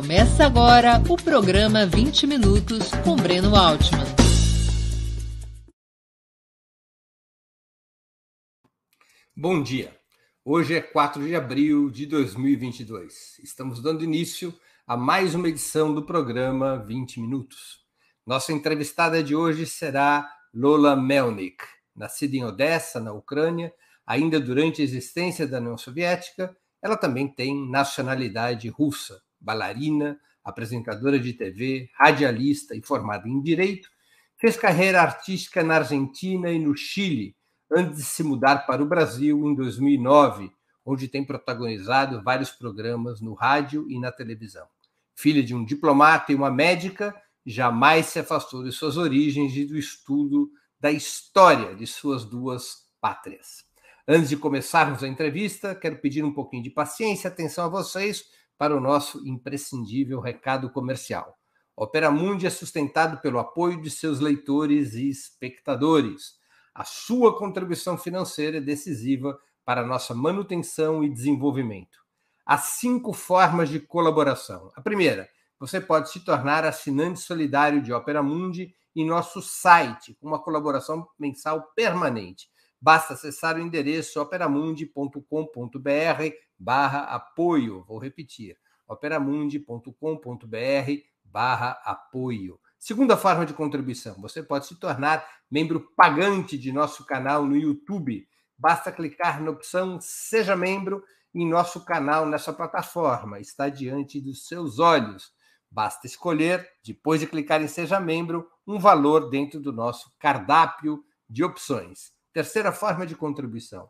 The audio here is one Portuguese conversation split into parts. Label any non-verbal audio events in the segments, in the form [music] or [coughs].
Começa agora o programa 20 Minutos com Breno Altman. Bom dia. Hoje é 4 de abril de 2022. Estamos dando início a mais uma edição do programa 20 Minutos. Nossa entrevistada de hoje será Lola Melnik, nascida em Odessa, na Ucrânia, ainda durante a existência da União Soviética, ela também tem nacionalidade russa, bailarina, apresentadora de TV, radialista e formada em direito. Fez carreira artística na Argentina e no Chile, antes de se mudar para o Brasil em 2009, onde tem protagonizado vários programas no rádio e na televisão. Filha de um diplomata e uma médica, jamais se afastou de suas origens e do estudo da história de suas duas pátrias. Antes de começarmos a entrevista, quero pedir um pouquinho de paciência atenção a vocês para o nosso imprescindível recado comercial. Opera Mundi é sustentado pelo apoio de seus leitores e espectadores. A sua contribuição financeira é decisiva para nossa manutenção e desenvolvimento. Há cinco formas de colaboração. A primeira, você pode se tornar assinante solidário de Opera Mundi em nosso site, com uma colaboração mensal permanente. Basta acessar o endereço operamundi.com.br barra apoio. Vou repetir, operamundi.com.br barra apoio. Segunda forma de contribuição, você pode se tornar membro pagante de nosso canal no YouTube. Basta clicar na opção Seja Membro em nosso canal nessa plataforma. Está diante dos seus olhos. Basta escolher, depois de clicar em Seja Membro, um valor dentro do nosso cardápio de opções. Terceira forma de contribuição.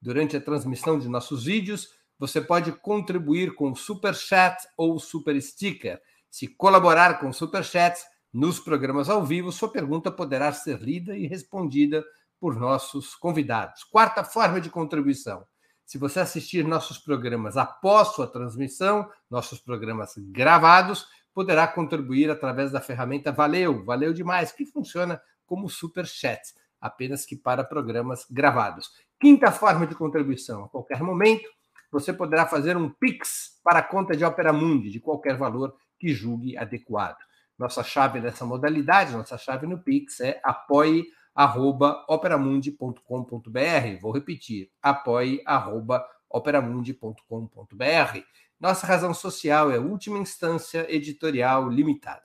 Durante a transmissão de nossos vídeos, você pode contribuir com Super Chat ou Super Sticker. Se colaborar com Super Chats nos programas ao vivo, sua pergunta poderá ser lida e respondida por nossos convidados. Quarta forma de contribuição. Se você assistir nossos programas após sua transmissão, nossos programas gravados, poderá contribuir através da ferramenta Valeu, valeu demais, que funciona como super chat apenas que para programas gravados. Quinta forma de contribuição: a qualquer momento você poderá fazer um Pix para a conta de Opera Mundi, de qualquer valor que julgue adequado. Nossa chave nessa modalidade, nossa chave no Pix é apoie.operamundi.com.br. Vou repetir: apoie.operamundi.com.br. Nossa razão social é última instância editorial limitada.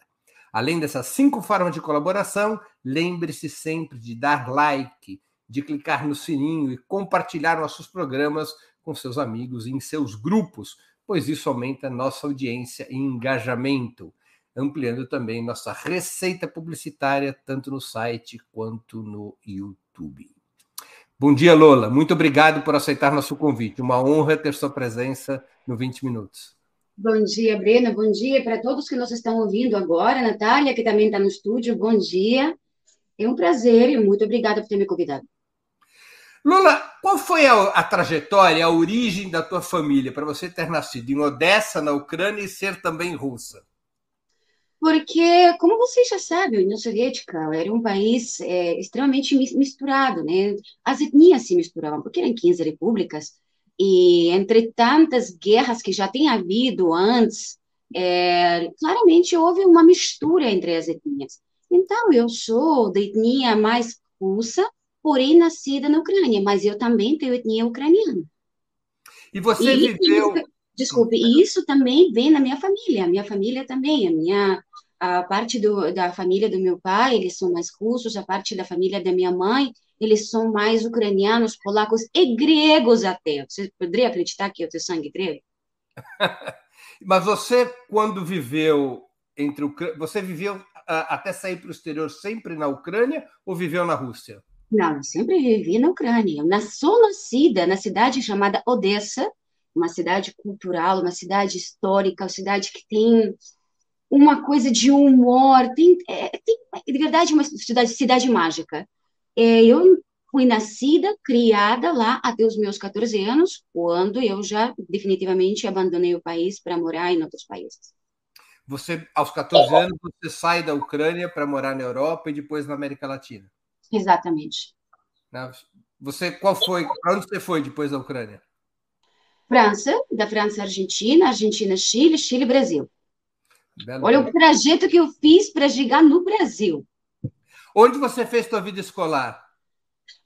Além dessas cinco formas de colaboração, lembre-se sempre de dar like, de clicar no sininho e compartilhar nossos programas com seus amigos e em seus grupos, pois isso aumenta nossa audiência e engajamento, ampliando também nossa receita publicitária, tanto no site quanto no YouTube. Bom dia, Lola. Muito obrigado por aceitar nosso convite. Uma honra ter sua presença no 20 Minutos. Bom dia, Brena. Bom dia para todos que nos estão ouvindo agora. Natália, que também está no estúdio, bom dia. É um prazer e muito obrigada por ter me convidado. Lula, qual foi a, a trajetória, a origem da tua família para você ter nascido em Odessa, na Ucrânia, e ser também russa? Porque, como vocês já sabem, a União Soviética era um país é, extremamente misturado, né? As etnias se misturavam, porque eram 15 repúblicas, e entre tantas guerras que já tem havido antes, é, claramente houve uma mistura entre as etnias. Então, eu sou da etnia mais russa, porém nascida na Ucrânia, mas eu também tenho etnia ucraniana. E você e, viveu. Isso, desculpe, e isso também vem na minha família. A minha família também, a minha a parte do, da família do meu pai, eles são mais russos, a parte da família da minha mãe, eles são mais ucranianos, polacos e gregos até. Você poderia acreditar que eu tenho sangue grego? [laughs] Mas você, quando viveu entre o... Você viveu até sair para o exterior sempre na Ucrânia ou viveu na Rússia? Não, eu sempre vivi na Ucrânia. Eu sou nascida na cidade chamada Odessa, uma cidade cultural, uma cidade histórica, uma cidade que tem uma coisa de humor, tem, é, tem de verdade uma cidade, cidade mágica. É, eu fui nascida, criada lá até os meus 14 anos, quando eu já definitivamente abandonei o país para morar em outros países. Você, aos 14 anos, você sai da Ucrânia para morar na Europa e depois na América Latina. Exatamente. Né? Você, qual foi? Para onde você foi depois da Ucrânia? França, da França Argentina, Argentina Chile, Chile Brasil. Belo Olha o trajeto que eu fiz para chegar no Brasil. Onde você fez sua vida escolar?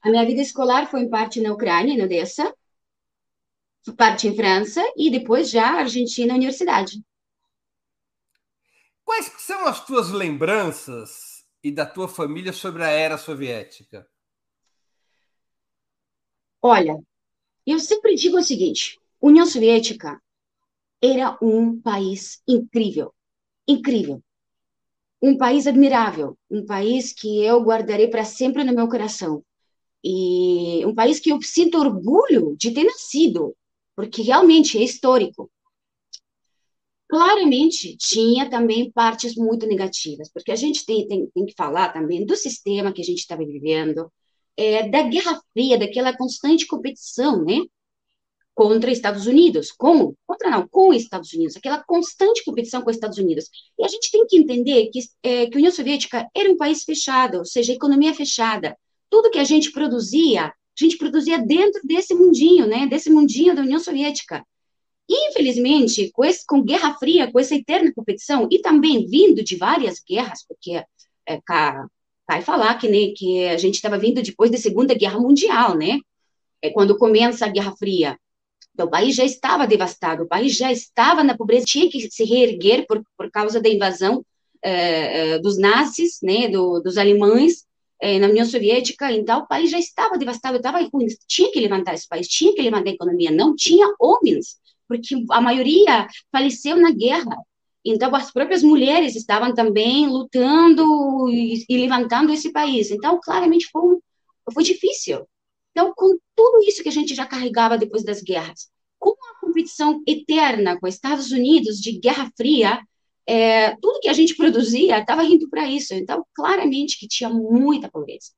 A minha vida escolar foi em parte na Ucrânia, em Odessa, parte em França e depois já Argentina, universidade. Quais são as tuas lembranças e da tua família sobre a era soviética? Olha, eu sempre digo o seguinte: União Soviética era um país incrível, incrível. Um país admirável, um país que eu guardarei para sempre no meu coração. E um país que eu sinto orgulho de ter nascido, porque realmente é histórico. Claramente, tinha também partes muito negativas, porque a gente tem, tem, tem que falar também do sistema que a gente estava vivendo, é, da Guerra Fria, daquela constante competição, né? Contra Estados Unidos, com, contra não, com Estados Unidos, aquela constante competição com os Estados Unidos. E a gente tem que entender que, é, que a União Soviética era um país fechado, ou seja, economia fechada. Tudo que a gente produzia, a gente produzia dentro desse mundinho, né? Desse mundinho da União Soviética. Infelizmente, com, esse, com Guerra Fria, com essa eterna competição, e também vindo de várias guerras, porque é, vai falar que, né, que a gente estava vindo depois da Segunda Guerra Mundial, né? É quando começa a Guerra Fria. Então, o país já estava devastado, o país já estava na pobreza, tinha que se reerguer por, por causa da invasão é, dos nazis, né, do, dos alemães é, na União Soviética. Então, o país já estava devastado, estava tinha que levantar esse país, tinha que levantar a economia, não tinha homens, porque a maioria faleceu na guerra. Então, as próprias mulheres estavam também lutando e, e levantando esse país. Então, claramente, foi, foi difícil. Então, com tudo isso que a gente já carregava depois das guerras, com a competição eterna com os Estados Unidos de Guerra Fria, é, tudo que a gente produzia estava indo para isso. Então, claramente que tinha muita pobreza.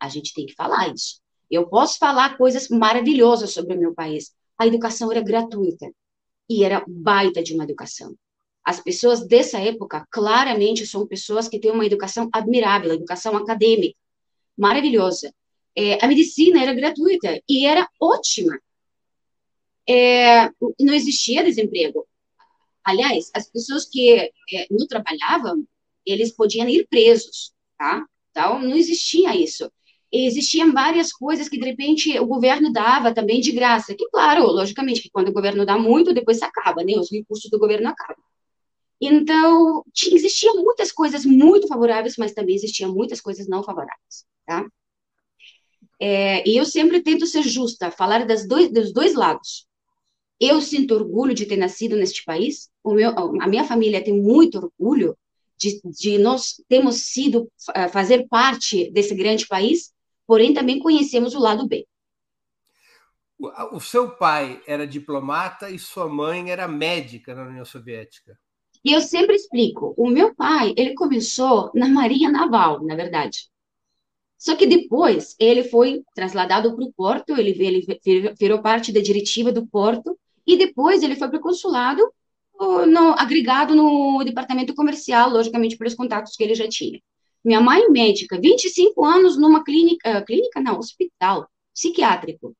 A gente tem que falar isso. Eu posso falar coisas maravilhosas sobre o meu país. A educação era gratuita e era baita de uma educação. As pessoas dessa época, claramente, são pessoas que têm uma educação admirável, educação acadêmica, maravilhosa. É, a medicina era gratuita e era ótima. É, não existia desemprego. Aliás, as pessoas que é, não trabalhavam, eles podiam ir presos, tá? Então, não existia isso. Existiam várias coisas que, de repente, o governo dava também de graça. Que, claro, logicamente, que quando o governo dá muito, depois acaba, né? Os recursos do governo acabam. Então, existiam muitas coisas muito favoráveis, mas também existiam muitas coisas não favoráveis, tá? É, e eu sempre tento ser justa, falar das dois, dos dois lados. Eu sinto orgulho de ter nascido neste país, o meu, a minha família tem muito orgulho de, de nós termos sido, fazer parte desse grande país, porém também conhecemos o lado B. O seu pai era diplomata e sua mãe era médica na União Soviética. E eu sempre explico, o meu pai, ele começou na Marinha Naval, na verdade. Só que depois ele foi trasladado para o porto, ele, ele virou parte da diretiva do porto, e depois ele foi para o consulado, no, agregado no departamento comercial, logicamente pelos contatos que ele já tinha. Minha mãe médica, 25 anos numa clínica, clínica não, hospital psiquiátrico.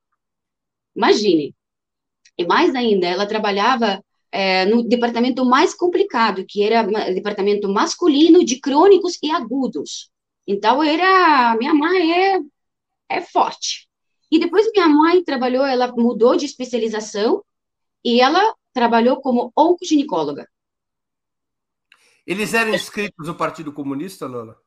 Imagine. E mais ainda, ela trabalhava é, no departamento mais complicado, que era departamento masculino de crônicos e agudos. Então, era, minha mãe é, é forte. E depois minha mãe trabalhou, ela mudou de especialização e ela trabalhou como oncoginecóloga. Eles eram inscritos no Partido Comunista, Lola?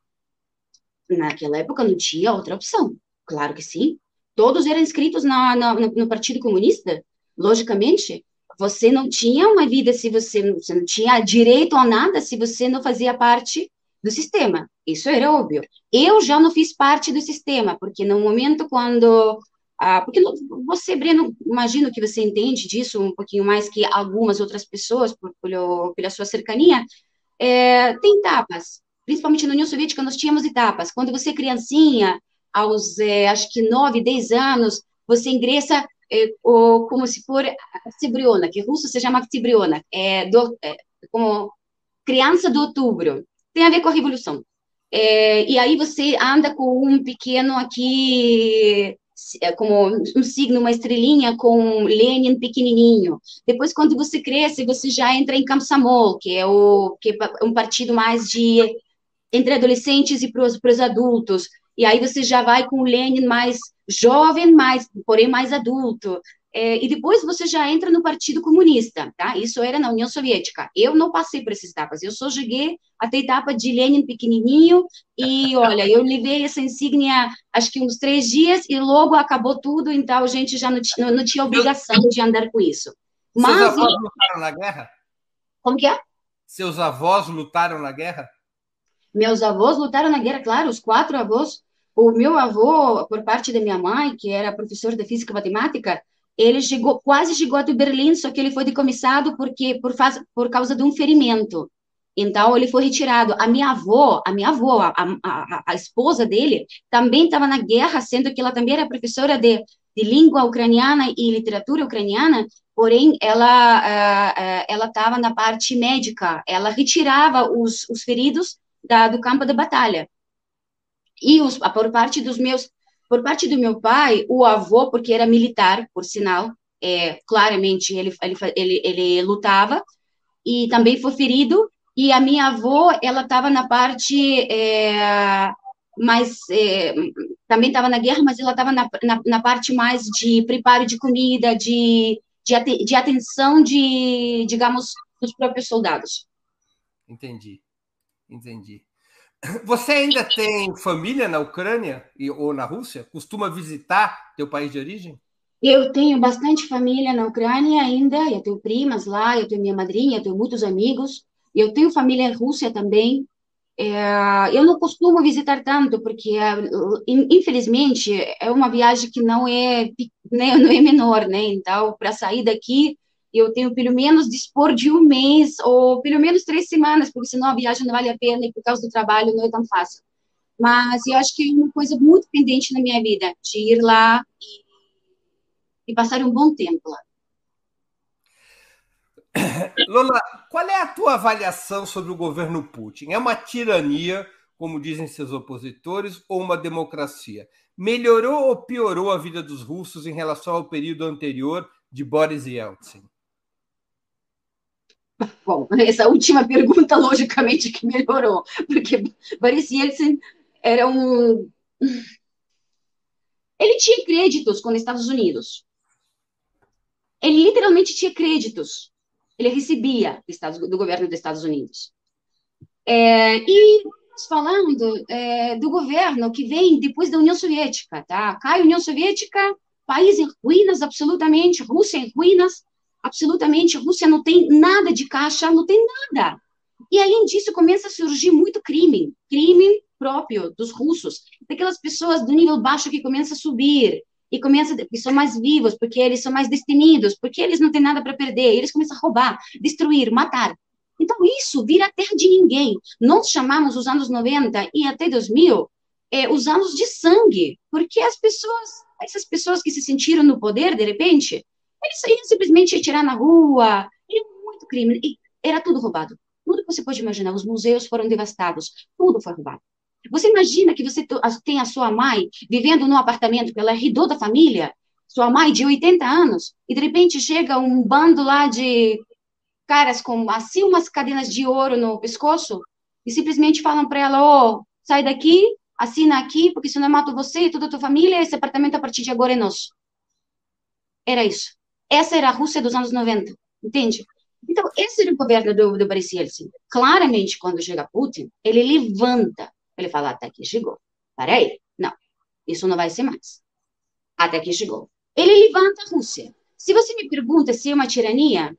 Naquela época não tinha outra opção. Claro que sim. Todos eram inscritos na, na, no Partido Comunista, logicamente. Você não tinha uma vida se você, você não tinha direito a nada se você não fazia parte do sistema. Isso era óbvio. Eu já não fiz parte do sistema, porque no momento quando ah, porque você, Breno, imagino que você entende disso um pouquinho mais que algumas outras pessoas, por, por pela sua cercania, é, tem etapas. Principalmente na União Soviética, nós tínhamos etapas. Quando você é criancinha, aos, é, acho que 9, 10 anos, você ingressa é, o, como se for Octibriona, que russo se chama Octibriona, é, é, como criança do outubro, tem a ver com a revolução. É, e aí você anda com um pequeno aqui é, como um signo, uma estrelinha com Lenin pequenininho. Depois, quando você cresce, você já entra em Kamsamol, que é o que é um partido mais de entre adolescentes e para os adultos. E aí você já vai com o Lenin mais jovem, mais, porém mais adulto. É, e depois você já entra no Partido Comunista, tá? Isso era na União Soviética. Eu não passei por essas etapas, eu só cheguei até a etapa de Lenin pequenininho, e [laughs] olha, eu levei essa insígnia acho que uns três dias, e logo acabou tudo, então a gente já não, não, não tinha obrigação de andar com isso. Mas, Seus avós lutaram na guerra? Como que é? Seus avós lutaram na guerra? Meus avós lutaram na guerra, claro, os quatro avós. O meu avô, por parte da minha mãe, que era professor de física e matemática, ele chegou, quase chegou até Berlim, só que ele foi decomissado porque por, faz, por causa de um ferimento. Então ele foi retirado. A minha avó, a minha avó, a, a, a esposa dele, também estava na guerra, sendo que ela também era professora de, de língua ucraniana e literatura ucraniana. Porém, ela uh, uh, ela estava na parte médica. Ela retirava os, os feridos da, do campo de batalha. E os, por parte dos meus por parte do meu pai, o avô, porque era militar, por sinal, é, claramente ele, ele, ele, ele lutava, e também foi ferido, e a minha avó, ela estava na parte é, mais, é, também estava na guerra, mas ela estava na, na, na, parte mais de preparo de comida, de, de, de atenção de, digamos, dos próprios soldados. Entendi, entendi. [clears throat] Você ainda tem família na Ucrânia e, ou na Rússia? Costuma visitar teu país de origem? Eu tenho bastante família na Ucrânia ainda, eu tenho primas lá, eu tenho minha madrinha, eu tenho muitos amigos, eu tenho família em Rússia também. É, eu não costumo visitar tanto, porque, é, infelizmente, é uma viagem que não é, né, [laughs] não é menor, né? Então, para sair daqui, eu tenho pelo menos dispor de um mês ou pelo menos três semanas, porque senão a viagem não vale a pena e por causa do trabalho não é tão fácil. Mas eu acho que é uma coisa muito pendente na minha vida, de ir lá e, e passar um bom tempo lá. [coughs] Lola, qual é a tua avaliação sobre o governo Putin? É uma tirania, como dizem seus opositores, ou uma democracia? Melhorou ou piorou a vida dos russos em relação ao período anterior de Boris Yeltsin? Bom, essa última pergunta, [laughs] logicamente, que melhorou, porque Boris Yeltsin era um. Ele tinha créditos com os Estados Unidos. Ele literalmente tinha créditos. Ele recebia do governo dos Estados Unidos. É, e falando é, do governo que vem depois da União Soviética, tá? Cai a União Soviética, país em ruínas absolutamente, Rússia em ruínas, absolutamente, Rússia não tem nada de caixa, não tem nada. E além disso, começa a surgir muito crime, crime próprio dos russos, daquelas pessoas do nível baixo que começa a subir, e começa que são mais vivos, porque eles são mais destemidos, porque eles não têm nada para perder, eles começam a roubar, destruir, matar. Então, isso vira terra de ninguém. Nós chamamos os anos 90 e até 2000 é, os anos de sangue, porque as pessoas, essas pessoas que se sentiram no poder, de repente, eles iam simplesmente tirar na rua, e muito crime, e era tudo roubado. Tudo que você pode imaginar, os museus foram devastados, tudo foi roubado. Você imagina que você tem a sua mãe vivendo num apartamento que ela herdou da família, sua mãe de 80 anos, e de repente chega um bando lá de caras com assim umas cadenas de ouro no pescoço e simplesmente falam para ela: "Oh, sai daqui, assina aqui, porque senão eu mato você e toda a tua família, esse apartamento a partir de agora é nosso". Era isso. Essa era a Rússia dos anos 90, entende? Então, esse era o governo do, do Boris Yeltsin. Claramente, quando chega Putin, ele levanta, ele fala, até aqui chegou. Peraí, não, isso não vai ser mais. Até aqui chegou. Ele levanta a Rússia. Se você me pergunta se é uma tirania,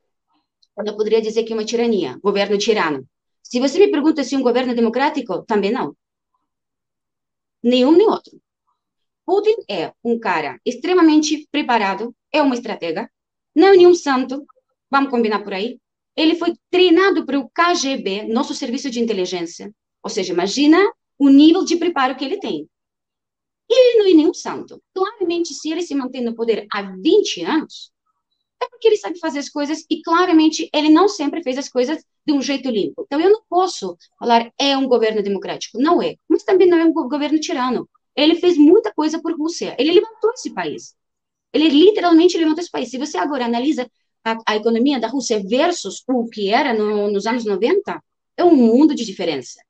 eu poderia dizer que é uma tirania, governo tirano. Se você me pergunta se é um governo democrático, também não. Nenhum nem outro. Putin é um cara extremamente preparado, é uma estratega, não é nenhum santo, vamos combinar por aí. Ele foi treinado pelo KGB, nosso serviço de inteligência. Ou seja, imagina o nível de preparo que ele tem. Ele não é nenhum santo. Claramente, se ele se mantém no poder há 20 anos, é porque ele sabe fazer as coisas e claramente ele não sempre fez as coisas de um jeito limpo. Então eu não posso falar é um governo democrático, não é, mas também não é um governo tirano. ele fez muita coisa por Rússia. Ele levantou esse país. Ele literalmente levantou esse país. Se você agora analisa a, a economia da Rússia versus o que era no, nos anos 90, é um mundo de diferença.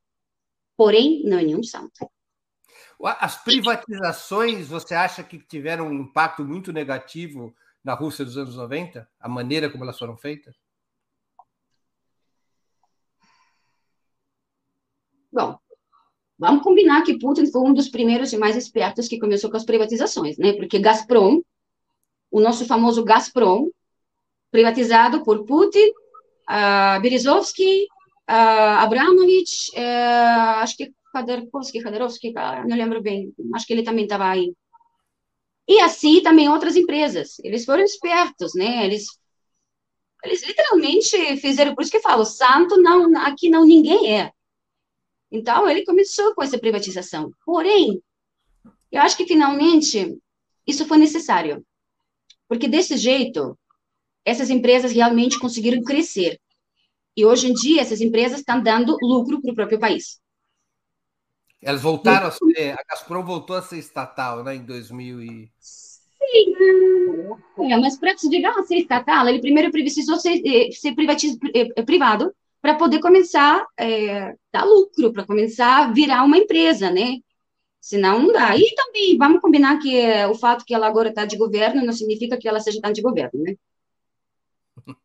Porém, não é nenhum santo. As privatizações, você acha que tiveram um impacto muito negativo na Rússia dos anos 90? A maneira como elas foram feitas? Bom, vamos combinar que Putin foi um dos primeiros e mais espertos que começou com as privatizações, né? Porque Gazprom, o nosso famoso Gazprom, privatizado por Putin, uh, Berezovsky, uh, Abramovich, uh, acho que Khodorkovsky, Khodorkovsky, não lembro bem, acho que ele também estava aí. E assim também outras empresas. Eles foram espertos, né? Eles, eles literalmente fizeram, por isso que eu falo, santo não, aqui não ninguém é. Então, ele começou com essa privatização. Porém, eu acho que finalmente isso foi necessário. Porque desse jeito, essas empresas realmente conseguiram crescer. E hoje em dia, essas empresas estão dando lucro para o próprio país. Elas voltaram a ser. A Gazprom voltou a ser estatal, né, em 2000 e... Sim, é, mas para chegar a ser estatal, ele primeiro precisou ser, eh, ser privatiz, eh, eh, privado para poder começar a é, dar lucro, para começar a virar uma empresa, né? Senão não dá. E também, vamos combinar que o fato que ela agora está de governo não significa que ela seja tão de governo, né? [laughs]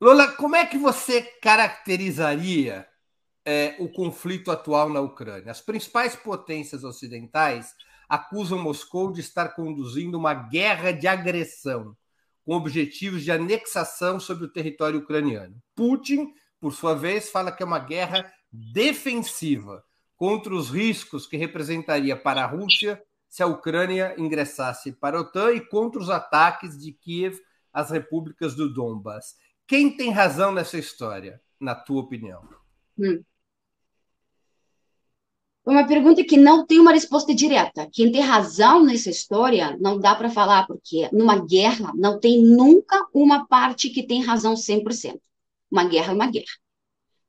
Lola, como é que você caracterizaria é, o conflito atual na Ucrânia? As principais potências ocidentais acusam Moscou de estar conduzindo uma guerra de agressão, com objetivos de anexação sobre o território ucraniano. Putin, por sua vez, fala que é uma guerra defensiva contra os riscos que representaria para a Rússia se a Ucrânia ingressasse para a OTAN e contra os ataques de Kiev às repúblicas do Donbass. Quem tem razão nessa história, na tua opinião? Hum. Uma pergunta que não tem uma resposta direta. Quem tem razão nessa história não dá para falar, porque numa guerra não tem nunca uma parte que tem razão 100%. Uma guerra é uma guerra.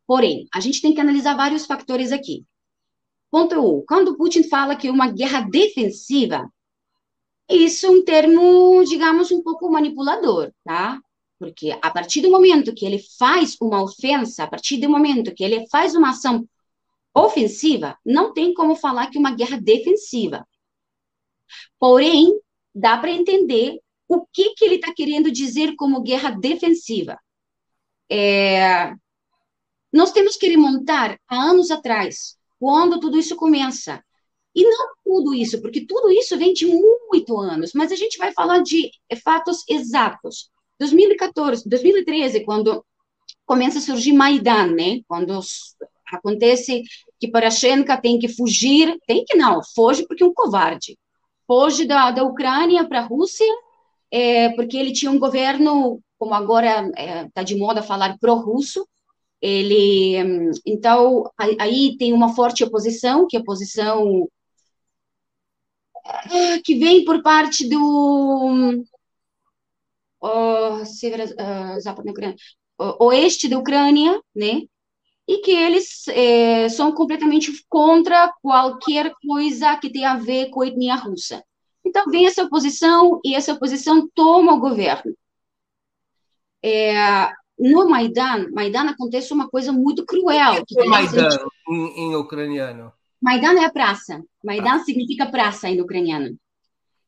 Porém, a gente tem que analisar vários fatores aqui. Ponto 1. Um, quando Putin fala que é uma guerra defensiva, isso é um termo, digamos, um pouco manipulador, tá? Porque a partir do momento que ele faz uma ofensa, a partir do momento que ele faz uma ação ofensiva, não tem como falar que é uma guerra defensiva. Porém, dá para entender o que, que ele está querendo dizer como guerra defensiva. É, nós temos que remontar a anos atrás, quando tudo isso começa. E não tudo isso, porque tudo isso vem de muito anos, mas a gente vai falar de fatos exatos. 2014, 2013, quando começa a surgir Maidan, né? Quando acontece que Poroshenko tem que fugir, tem que não, foge porque é um covarde. Foge da, da Ucrânia para a Rússia, é, porque ele tinha um governo, como agora está é, tá de moda falar pró-russo, ele, então, aí tem uma forte oposição, que é a oposição ah, que vem por parte do uh, oeste da Ucrânia, né? E que eles eh, são completamente contra qualquer coisa que tenha a ver com a etnia russa. Então vem essa oposição e essa oposição toma o governo. É, no Maidan, Maidan acontece uma coisa muito cruel. Que é Maidan em, em ucraniano? Maidan é a praça. Maidan ah. significa praça em ucraniano.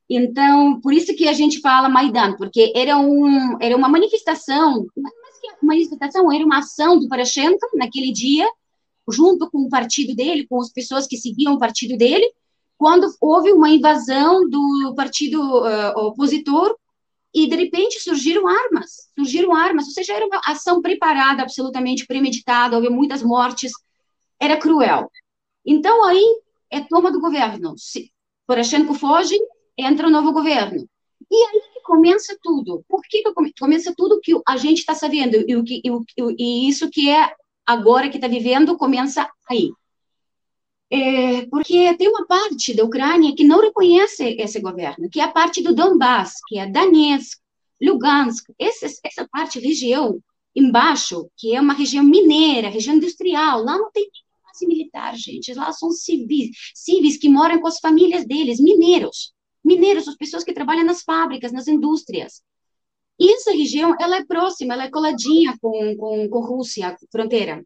Então, por isso que a gente fala Maidan, porque era, um, era uma manifestação, mas que manifestação era uma ação do Poroshenko naquele dia, junto com o partido dele, com as pessoas que seguiam o partido dele, quando houve uma invasão do partido uh, opositor e de repente surgiram armas, surgiram armas, ou seja, era uma ação preparada, absolutamente premeditada, houve muitas mortes, era cruel. Então aí é toma do governo. Se Poroshenko foge, entra o novo governo. E aí começa tudo. Por que, que começa tudo que a gente está sabendo e, o que, e, e isso que é agora que está vivendo começa aí. É, porque tem uma parte da Ucrânia que não reconhece esse governo, que é a parte do Donbass, que é Donetsk, Lugansk, essa, essa parte, região embaixo, que é uma região mineira, região industrial, lá não tem base militar, gente. Lá são civis, civis que moram com as famílias deles, mineiros. Mineiros, as pessoas que trabalham nas fábricas, nas indústrias. E essa região, ela é próxima, ela é coladinha com, com, com Rússia, fronteira.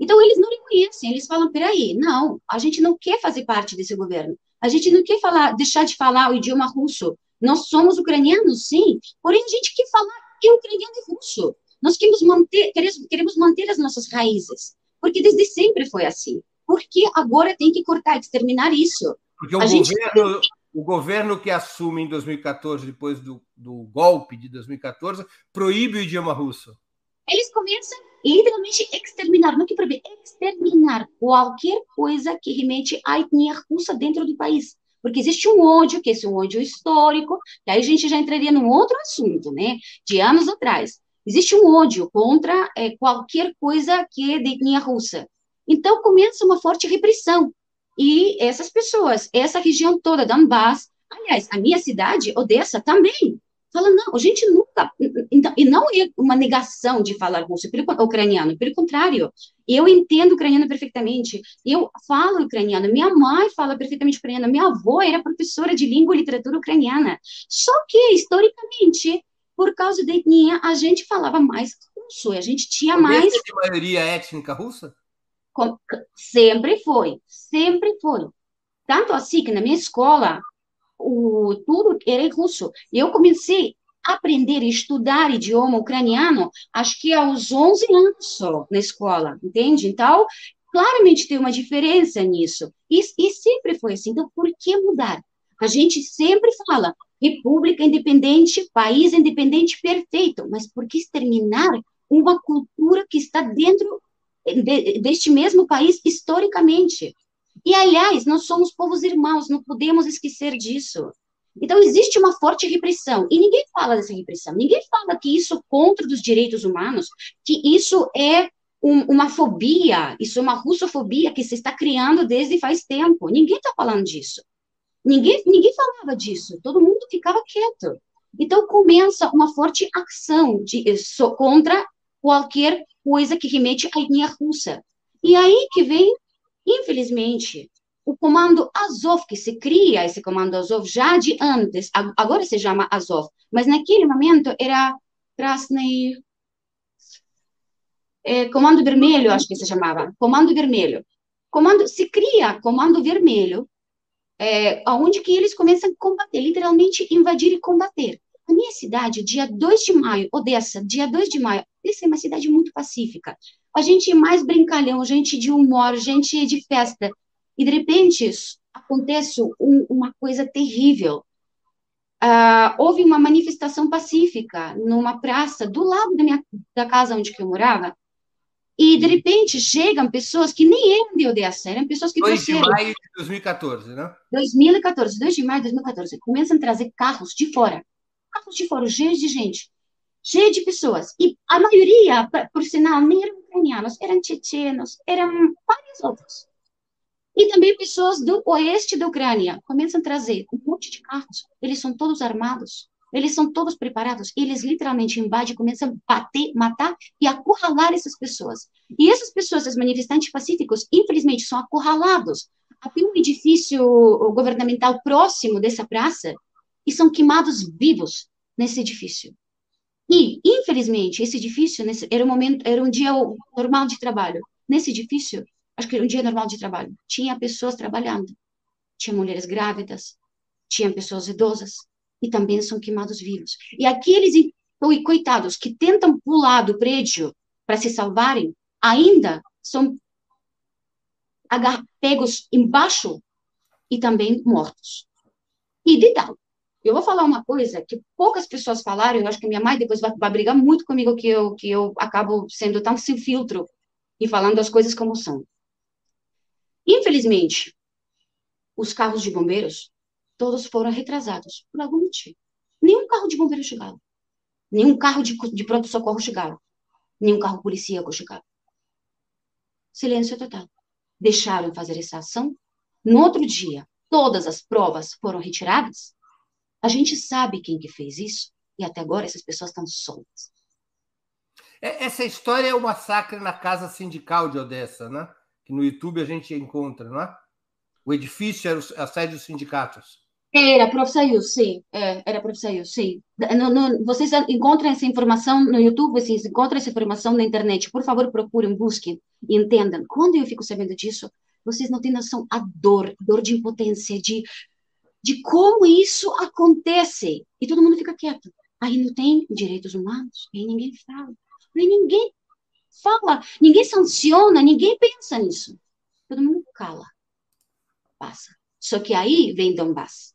Então, eles não reconhecem, eles falam, peraí, não, a gente não quer fazer parte desse governo. A gente não quer falar, deixar de falar o idioma russo. Nós somos ucranianos, sim, porém a gente quer falar é ucraniano e russo. Nós queremos manter, queremos, queremos manter as nossas raízes, porque desde sempre foi assim. Porque agora tem que cortar, exterminar isso. Porque o, governo, gente... o governo que assume em 2014, depois do, do golpe de 2014, proíbe o idioma russo. Eles começam literalmente exterminar, não que proibir, exterminar qualquer coisa que remete à etnia russa dentro do país. Porque existe um ódio, que esse é um ódio histórico, que aí a gente já entraria num outro assunto, né, de anos atrás. Existe um ódio contra é, qualquer coisa que é de etnia russa. Então começa uma forte repressão. E essas pessoas, essa região toda, Donbass, aliás, a minha cidade, Odessa, também, Fala, não, a gente nunca. Então, e não é uma negação de falar russo, pelo, ucraniano, pelo contrário. Eu entendo ucraniano perfeitamente. Eu falo ucraniano. Minha mãe fala perfeitamente ucraniano. Minha avó era professora de língua e literatura ucraniana. Só que, historicamente, por causa da etnia, a gente falava mais russo. A gente tinha mais. de maioria étnica russa? Sempre foi. Sempre foi. Tanto assim que na minha escola, o, tudo era russo. Eu comecei a aprender e estudar idioma ucraniano, acho que aos 11 anos só, na escola, entende? Então, claramente tem uma diferença nisso. E, e sempre foi assim. Então, por que mudar? A gente sempre fala república independente, país independente perfeito, mas por que exterminar uma cultura que está dentro de, deste mesmo país historicamente? E, aliás, nós somos povos irmãos, não podemos esquecer disso. Então, existe uma forte repressão, e ninguém fala dessa repressão, ninguém fala que isso é contra os direitos humanos, que isso é um, uma fobia, isso é uma russofobia que se está criando desde faz tempo. Ninguém está falando disso. Ninguém, ninguém falava disso, todo mundo ficava quieto. Então, começa uma forte ação de, so, contra qualquer coisa que remete à etnia russa. E aí que vem Infelizmente, o comando Azov, que se cria esse comando Azov já de antes, agora se chama Azov, mas naquele momento era Krasny, é, Comando Vermelho, acho que se chamava, Comando Vermelho. Comando, se cria Comando Vermelho, é, onde que eles começam a combater, literalmente invadir e combater. A minha cidade, dia 2 de maio, Odessa, dia 2 de maio, Odessa é uma cidade muito pacífica a gente mais brincalhão, gente de humor, gente de festa. E de repente acontece um, uma coisa terrível. Uh, houve uma manifestação pacífica numa praça do lado da, minha, da casa onde eu morava, e de repente chegam pessoas que nem eram de Odessa, eram pessoas que 2 de maio de 2014, né? 2014, 2 de maio de 2014. Começam a trazer carros de fora. Carros de fora, cheios de gente. Cheio de pessoas. E a maioria, por sinal, nem eram ucranianos, eram tchetchenos, eram vários outros. E também pessoas do oeste da Ucrânia começam a trazer um monte de carros. Eles são todos armados, eles são todos preparados. Eles literalmente invadem, começam a bater, matar e acurralar essas pessoas. E essas pessoas, esses manifestantes pacíficos, infelizmente, são acurralados até um edifício governamental próximo dessa praça e são queimados vivos nesse edifício. E, infelizmente, esse edifício nesse, era, um momento, era um dia normal de trabalho. Nesse edifício, acho que era um dia normal de trabalho, tinha pessoas trabalhando. Tinha mulheres grávidas, tinha pessoas idosas, e também são queimados vivos. E aqueles coitados que tentam pular do prédio para se salvarem, ainda são pegos embaixo e também mortos. E de tal, eu vou falar uma coisa que poucas pessoas falaram, eu acho que minha mãe depois vai, vai brigar muito comigo que eu, que eu acabo sendo tão sem filtro e falando as coisas como são. Infelizmente, os carros de bombeiros, todos foram retrasados, por algum motivo. Nenhum carro de bombeiro chegava. Nenhum carro de, de pronto-socorro chegava. Nenhum carro policíaco chegava. Silêncio total. Deixaram fazer essa ação. No outro dia, todas as provas foram retiradas a gente sabe quem que fez isso e até agora essas pessoas estão soltas. É, essa história é o massacre na casa sindical de Odessa, né? que no YouTube a gente encontra, não é? O edifício era a sede dos sindicatos. Era ProfSaius, sim. É, era ProfSaius, sim. No, no, vocês encontram essa informação no YouTube, vocês encontram essa informação na internet. Por favor, procurem, busquem e entendam. Quando eu fico sabendo disso, vocês não têm noção a dor, dor de impotência, de, de como isso acontece. E todo mundo fica quieto. Aí não tem direitos humanos, aí ninguém fala. Aí ninguém fala, ninguém sanciona, ninguém pensa nisso. Todo mundo cala. Passa. Só que aí vem Donbass.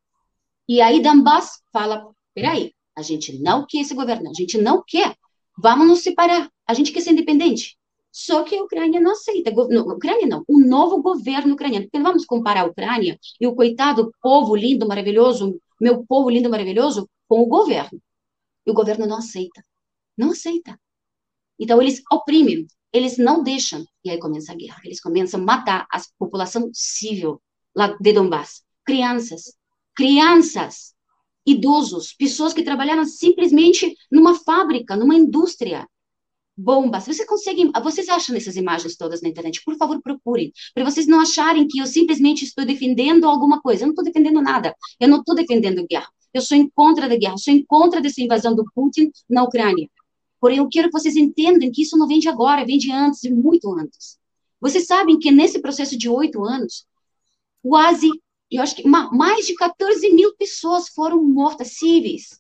E aí Donbass fala, peraí, a gente não quer esse governo, a gente não quer, vamos nos separar, a gente quer ser independente. Só que a Ucrânia não aceita, não, Ucrânia não, o novo governo ucraniano, porque vamos comparar a Ucrânia e o coitado povo lindo, maravilhoso, meu povo lindo, maravilhoso, com o governo. E o governo não aceita, não aceita. Então eles oprimem, eles não deixam, e aí começa a guerra, eles começam a matar a população civil lá de Donbass, crianças, crianças, idosos, pessoas que trabalharam simplesmente numa fábrica, numa indústria. Bombas. Vocês conseguem, vocês acham essas imagens todas na internet? Por favor, procurem, para vocês não acharem que eu simplesmente estou defendendo alguma coisa. Eu não estou defendendo nada. Eu não estou defendendo guerra. Eu sou em contra da guerra. Sou em contra dessa invasão do Putin na Ucrânia. Porém, eu quero que vocês entendam que isso não vem de agora, vem de antes, de muito antes. Vocês sabem que nesse processo de oito anos, quase eu acho que mais de 14 mil pessoas foram mortas civis.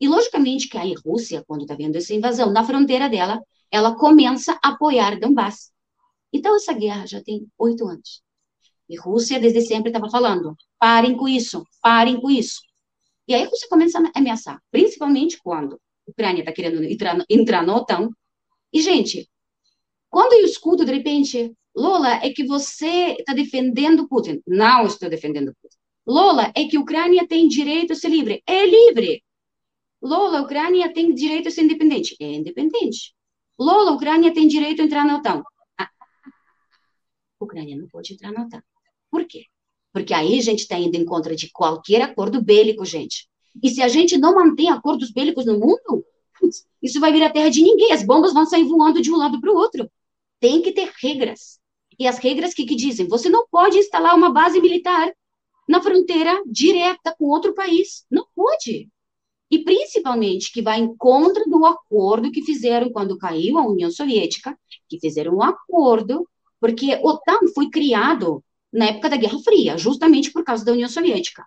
E, logicamente, que a Rússia, quando está vendo essa invasão na fronteira dela, ela começa a apoiar Donbass. Então, essa guerra já tem oito anos. E Rússia, desde sempre, estava falando: parem com isso, parem com isso. E aí a Rússia começa a ameaçar, principalmente quando a Ucrânia está querendo entrar, entrar na OTAN. E, gente, quando eu escuto, de repente, Lula, é que você está defendendo Putin. Não estou defendendo Putin. Lula, é que a Ucrânia tem direito a ser livre. É livre. Lula, a Ucrânia tem direito a ser independente. É independente. Lula, a Ucrânia tem direito a entrar na OTAN. Ah, a Ucrânia não pode entrar na OTAN. Por quê? Porque aí a gente está indo em contra de qualquer acordo bélico, gente. E se a gente não mantém acordos bélicos no mundo, isso vai virar terra de ninguém. As bombas vão sair voando de um lado para o outro. Tem que ter regras. E as regras que, que dizem? Você não pode instalar uma base militar na fronteira direta com outro país. Não pode. E principalmente que vai em contra do acordo que fizeram quando caiu a União Soviética, que fizeram um acordo, porque a OTAN foi criado na época da Guerra Fria, justamente por causa da União Soviética.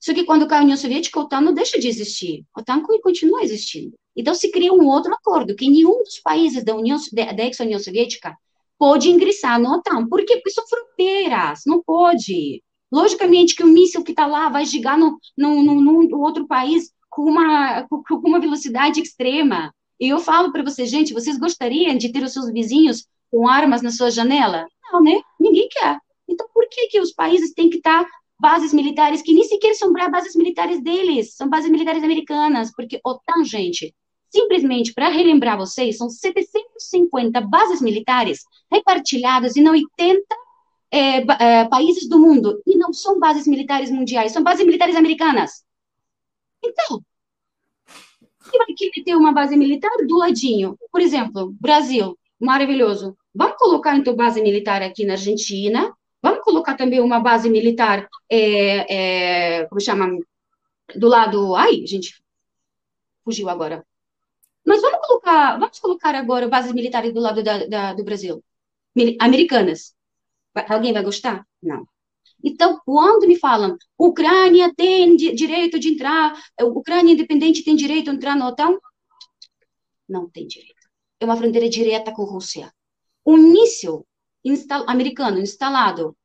Só que quando cai a União Soviética, a OTAN não deixa de existir. A OTAN continua existindo. Então se cria um outro acordo, que nenhum dos países da, União, da ex-União Soviética pode ingressar no OTAN. Porque são fronteiras, não pode. Logicamente que o míssil que está lá vai chegar no, no, no, no, outro país com uma, com, uma velocidade extrema. E eu falo para vocês, gente, vocês gostariam de ter os seus vizinhos com armas na sua janela? Não, né? Ninguém quer. Então, por que, que os países têm que estar tá bases militares que nem sequer são bases militares deles, são bases militares americanas? Porque OTAN, gente, Simplesmente para relembrar vocês, são 750 bases militares repartilhadas em 80 é, é, países do mundo. E não são bases militares mundiais, são bases militares americanas. Então, se vai querer ter uma base militar do ladinho, por exemplo, Brasil, maravilhoso. Vamos colocar então base militar aqui na Argentina. Vamos colocar também uma base militar, é, é, como chama, do lado. Ai, gente, fugiu agora. Mas vamos colocar, vamos colocar agora bases militares do lado da, da, do Brasil. Americanas. Alguém vai gostar? Não. Então, quando me falam, Ucrânia tem direito de entrar, Ucrânia independente tem direito de entrar na OTAN, não tem direito. É uma fronteira direta com a Rússia. Um míssil instal americano instalado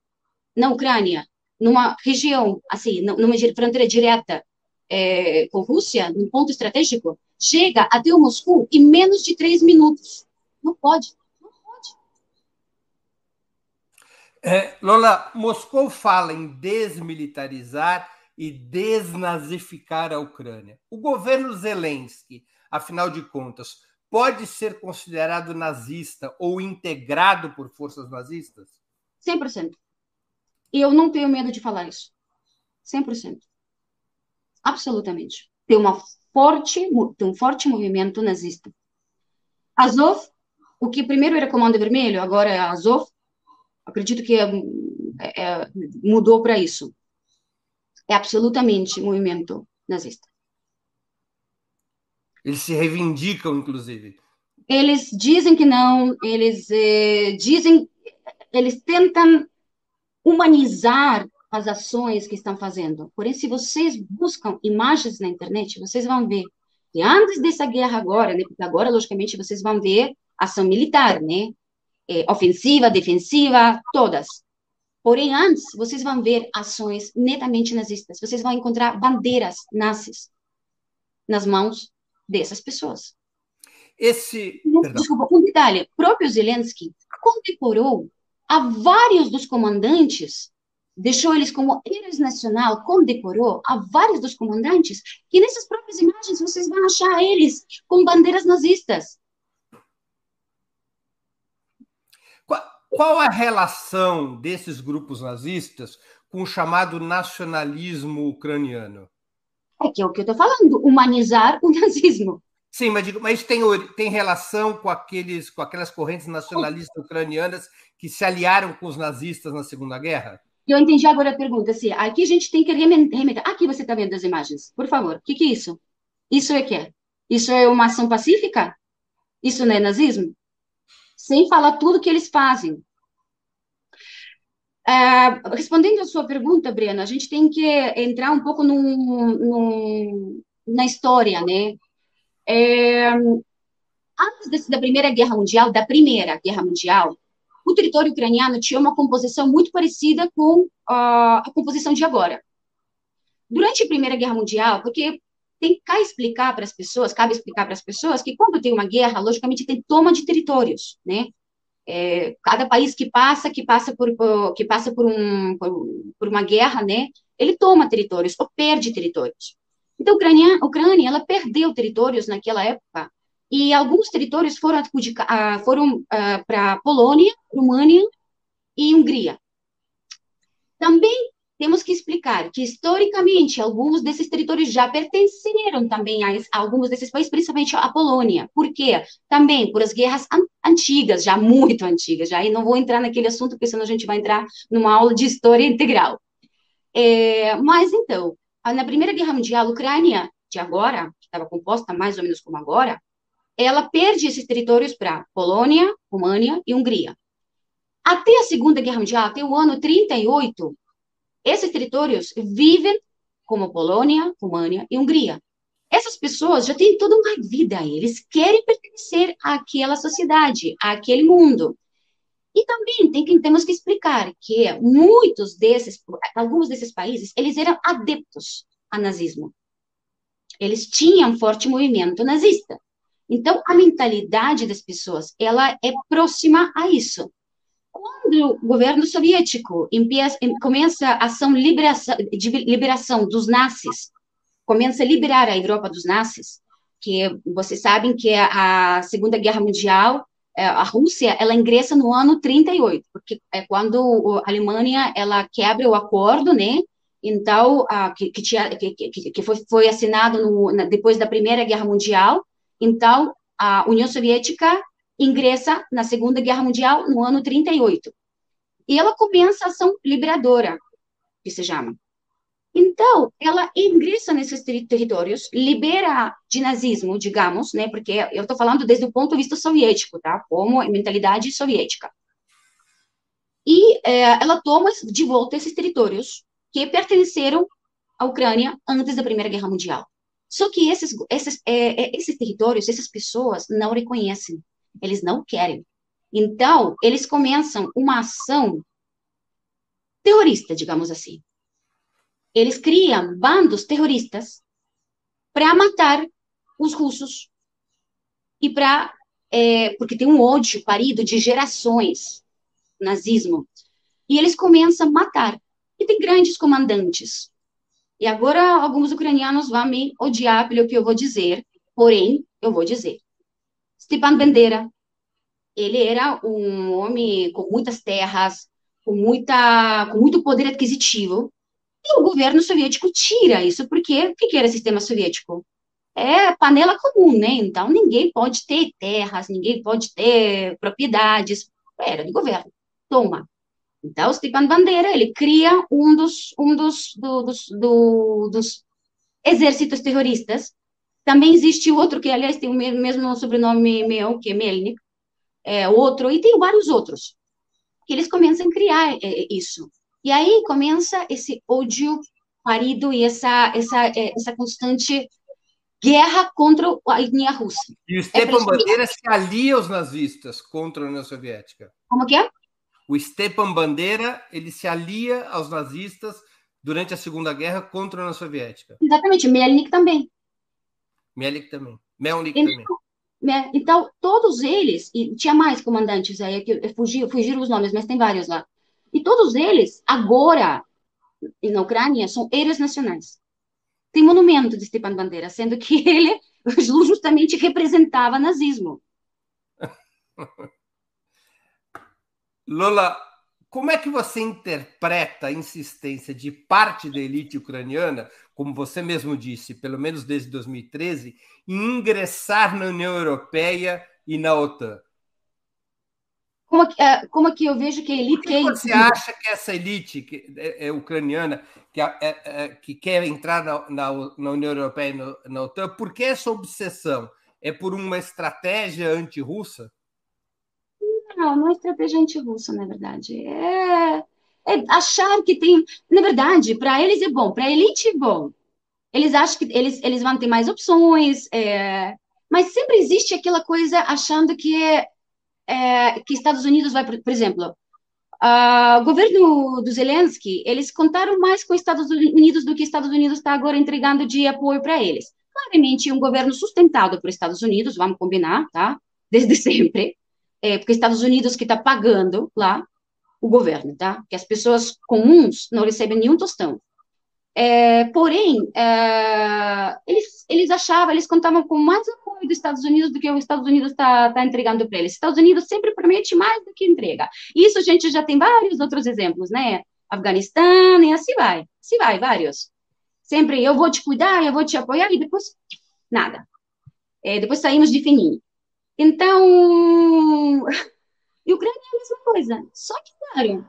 na Ucrânia, numa região, assim, numa fronteira direta é, com a Rússia, num ponto estratégico, chega até o Moscou em menos de três minutos. Não pode. É, Lola, Moscou fala em desmilitarizar e desnazificar a Ucrânia. O governo Zelensky, afinal de contas, pode ser considerado nazista ou integrado por forças nazistas? 100%. E eu não tenho medo de falar isso. 100%. Absolutamente. Tem uma forte, um forte movimento nazista. Azov, o que primeiro era Comando Vermelho, agora é Azov, acredito que é, é, mudou para isso. É absolutamente movimento nazista. Eles se reivindicam, inclusive. Eles dizem que não, eles eh, dizem, eles tentam humanizar as ações que estão fazendo. Porém, se vocês buscam imagens na internet, vocês vão ver que antes dessa guerra agora, né, porque agora, logicamente, vocês vão ver ação militar, né, é, ofensiva, defensiva, todas. Porém, antes, vocês vão ver ações netamente nazistas. Vocês vão encontrar bandeiras nazis nas mãos dessas pessoas. Esse. Desculpa, um detalhe: próprio Zelensky condecorou a vários dos comandantes, deixou eles como heróis nacional, condecorou a vários dos comandantes, que nessas próprias imagens vocês vão achar eles com bandeiras nazistas. Qual, a relação desses grupos nazistas com o chamado nacionalismo ucraniano? É que é o que eu estou falando, humanizar o nazismo. Sim, mas, mas tem, tem relação com, aqueles, com aquelas correntes nacionalistas ucranianas que se aliaram com os nazistas na Segunda Guerra? Eu entendi agora a pergunta. Assim, aqui a gente tem que remeter. Aqui você está vendo as imagens. Por favor, o que, que é isso? Isso é que Isso é uma ação pacífica? Isso não é nazismo? Sem falar tudo que eles fazem. Uh, respondendo a sua pergunta, Brena, a gente tem que entrar um pouco num, num, na história, né? É, antes da Primeira Guerra Mundial, da Primeira Guerra Mundial, o território ucraniano tinha uma composição muito parecida com uh, a composição de agora. Durante a Primeira Guerra Mundial, porque tem que explicar para as pessoas, cabe explicar para as pessoas que quando tem uma guerra, logicamente tem toma de territórios, né? É, cada país que passa, que passa por, que passa por, um, por, por, uma guerra, né? Ele toma territórios ou perde territórios. Então, a Ucrânia, a Ucrânia ela perdeu territórios naquela época e alguns territórios foram, uh, foram uh, para Polônia, Rumânia e Hungria. Também temos que explicar que, historicamente, alguns desses territórios já pertenceram também a, a alguns desses países, principalmente a Polônia. Por quê? Também por as guerras an antigas, já muito antigas. Já, e não vou entrar naquele assunto, porque senão a gente vai entrar numa aula de história integral. É, mas, então, na Primeira Guerra Mundial, a Ucrânia, de agora, que estava composta mais ou menos como agora, ela perde esses territórios para Polônia, România e Hungria. Até a Segunda Guerra Mundial, até o ano 38, esses territórios vivem como Polônia, România e Hungria. Essas pessoas já têm toda uma vida eles querem pertencer àquela sociedade, àquele mundo. E também tem que, temos que explicar que muitos desses, alguns desses países, eles eram adeptos ao nazismo. Eles tinham um forte movimento nazista. Então, a mentalidade das pessoas, ela é próxima a isso. Quando o governo soviético empieza, começa a ação liberação, de liberação dos nazis, começa a liberar a Europa dos nazis, que vocês sabem que a Segunda Guerra Mundial, é, a Rússia, ela ingressa no ano 38, porque é quando a Alemanha, ela quebra o acordo, né, então, que, que, tinha, que, que foi, foi assinado no, depois da Primeira Guerra Mundial, então, a União Soviética ingressa na Segunda Guerra Mundial no ano 38. E ela começa a ação liberadora, que se chama. Então, ela ingressa nesses territórios, libera de nazismo, digamos, né, porque eu estou falando desde o ponto de vista soviético, tá, como mentalidade soviética. E é, ela toma de volta esses territórios que pertenceram à Ucrânia antes da Primeira Guerra Mundial. Só que esses, esses, é, é, esses territórios, essas pessoas não reconhecem, eles não querem. Então, eles começam uma ação terrorista, digamos assim. Eles criam bandos terroristas para matar os russos e para é, porque tem um ódio parido de gerações nazismo e eles começam a matar e tem grandes comandantes e agora alguns ucranianos vão me odiar pelo que eu vou dizer, porém, eu vou dizer. Stepan Bandera, ele era um homem com muitas terras, com, muita, com muito poder aquisitivo, e o governo soviético tira isso, porque o que era sistema soviético? É panela comum, né? Então, ninguém pode ter terras, ninguém pode ter propriedades, era do governo. Toma. Então, Stepan Bandeira, ele cria um dos, um dos, do, dos, do, dos exércitos terroristas. Também existe outro, que, aliás, tem o mesmo sobrenome meu, que é Melnik, é, outro, e tem vários outros, que eles começam a criar é, isso. E aí começa esse ódio marido e essa, essa, é, essa constante guerra contra a etnia russa. E o Stepan é Bandeira se alia aos nazistas contra a União Soviética. Como que é? O Stepan Bandeira, ele se alia aos nazistas durante a Segunda Guerra contra a União Soviética. Exatamente, Melnik também. Melnik também. Melnik então, também. Né? Então, todos eles, e tinha mais comandantes aí, que fugiram, fugiram os nomes, mas tem vários lá. E todos eles, agora, na Ucrânia, são heróis nacionais. Tem monumento de Stepan Bandeira, sendo que [laughs] ele justamente representava nazismo. [laughs] Lola, como é que você interpreta a insistência de parte da elite ucraniana, como você mesmo disse, pelo menos desde 2013, em ingressar na União Europeia e na OTAN? Como, é, como que eu vejo que a elite... Por que você acha que essa elite que é, é ucraniana, que, é, é, que quer entrar na, na, na União Europeia e na, na OTAN, por que essa obsessão? É por uma estratégia anti-russa? Não, não é estratégia anti-russa, na verdade. É, é achar que tem... Na verdade, para eles é bom, para a elite é bom. Eles acham que eles, eles vão ter mais opções, é... mas sempre existe aquela coisa achando que é é, que Estados Unidos vai, por, por exemplo, o governo do Zelensky, eles contaram mais com Estados Unidos do que Estados Unidos está agora entregando de apoio para eles. Claramente, um governo sustentado por Estados Unidos, vamos combinar, tá? Desde [laughs] sempre, é, porque Estados Unidos que está pagando lá o governo, tá? Que as pessoas comuns não recebem nenhum tostão. É, porém, é, eles, eles achavam, eles contavam com mais apoio dos Estados Unidos do que os Estados Unidos está tá entregando para eles. Estados Unidos sempre promete mais do que entrega. Isso a gente já tem vários outros exemplos, né? Afeganistão e assim vai. Assim vai, vários. Sempre eu vou te cuidar, eu vou te apoiar e depois nada. É, depois saímos de fininho. Então, [laughs] e Ucrânia é a mesma coisa. Só que, claro,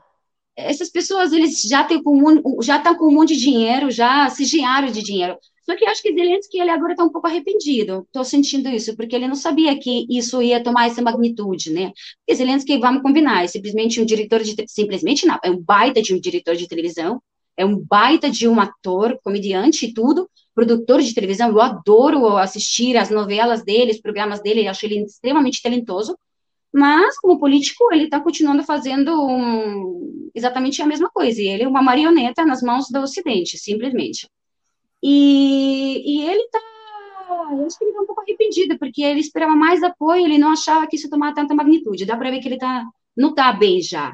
essas pessoas eles já têm com já estão com um monte de dinheiro, já se de dinheiro. Só que eu acho que Zelensky ele agora está um pouco arrependido. Estou sentindo isso porque ele não sabia que isso ia tomar essa magnitude, né? Porque Zelensky, vamos combinar, é simplesmente um diretor de simplesmente não, é um baita de um diretor de televisão, é um baita de um ator, comediante e tudo, produtor de televisão. Eu adoro assistir as novelas dele, os programas dele, acho ele extremamente talentoso. Mas, como político, ele está continuando fazendo um, exatamente a mesma coisa. E ele é uma marioneta nas mãos do Ocidente, simplesmente. E, e ele está. Eu acho que ele está um pouco arrependido, porque ele esperava mais apoio, ele não achava que isso tomava tanta magnitude. Dá para ver que ele tá, não está bem já.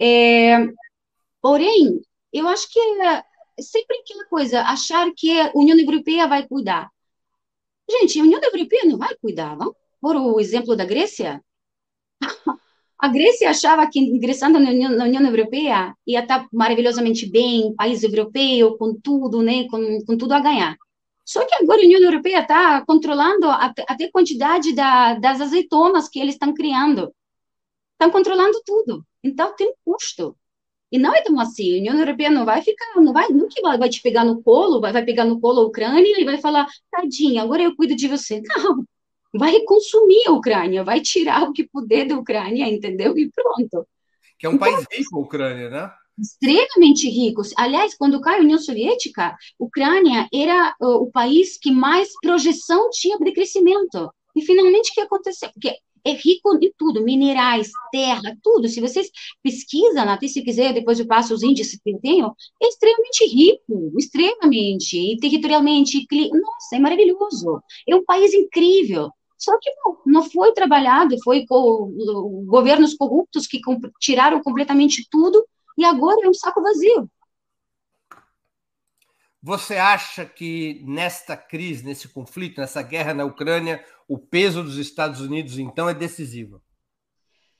É, porém, eu acho que é sempre aquela coisa, achar que a União Europeia vai cuidar. Gente, a União Europeia não vai cuidar. Vamos por o exemplo da Grécia? [laughs] A Grécia achava que ingressando na União, na União, Europeia ia estar maravilhosamente bem, país europeu, com tudo, né, com, com tudo a ganhar. Só que agora a União Europeia está controlando até, a quantidade da, das azeitonas que eles estão criando. Estão controlando tudo. Então tem custo. E não é tão assim. A União Europeia não vai ficar, não vai, nunca vai, vai te pegar no colo, vai, vai pegar no colo a Ucrânia e vai falar, tadinha, agora eu cuido de você. Não vai consumir a Ucrânia, vai tirar o que puder da Ucrânia, entendeu? E pronto. Que é um então, país rico, a Ucrânia, né? Extremamente rico. Aliás, quando caiu a União Soviética, a Ucrânia era uh, o país que mais projeção tinha de crescimento. E finalmente o que aconteceu? Porque é rico em tudo, minerais, terra, tudo. Se vocês pesquisam, até se quiser, depois eu passo os índices que eu tenho, é extremamente rico, extremamente, e territorialmente, nossa, é maravilhoso. É um país incrível. Só que não, não foi trabalhado, foi com governos corruptos que tiraram completamente tudo e agora é um saco vazio. Você acha que nesta crise, nesse conflito, nessa guerra na Ucrânia, o peso dos Estados Unidos então é decisivo?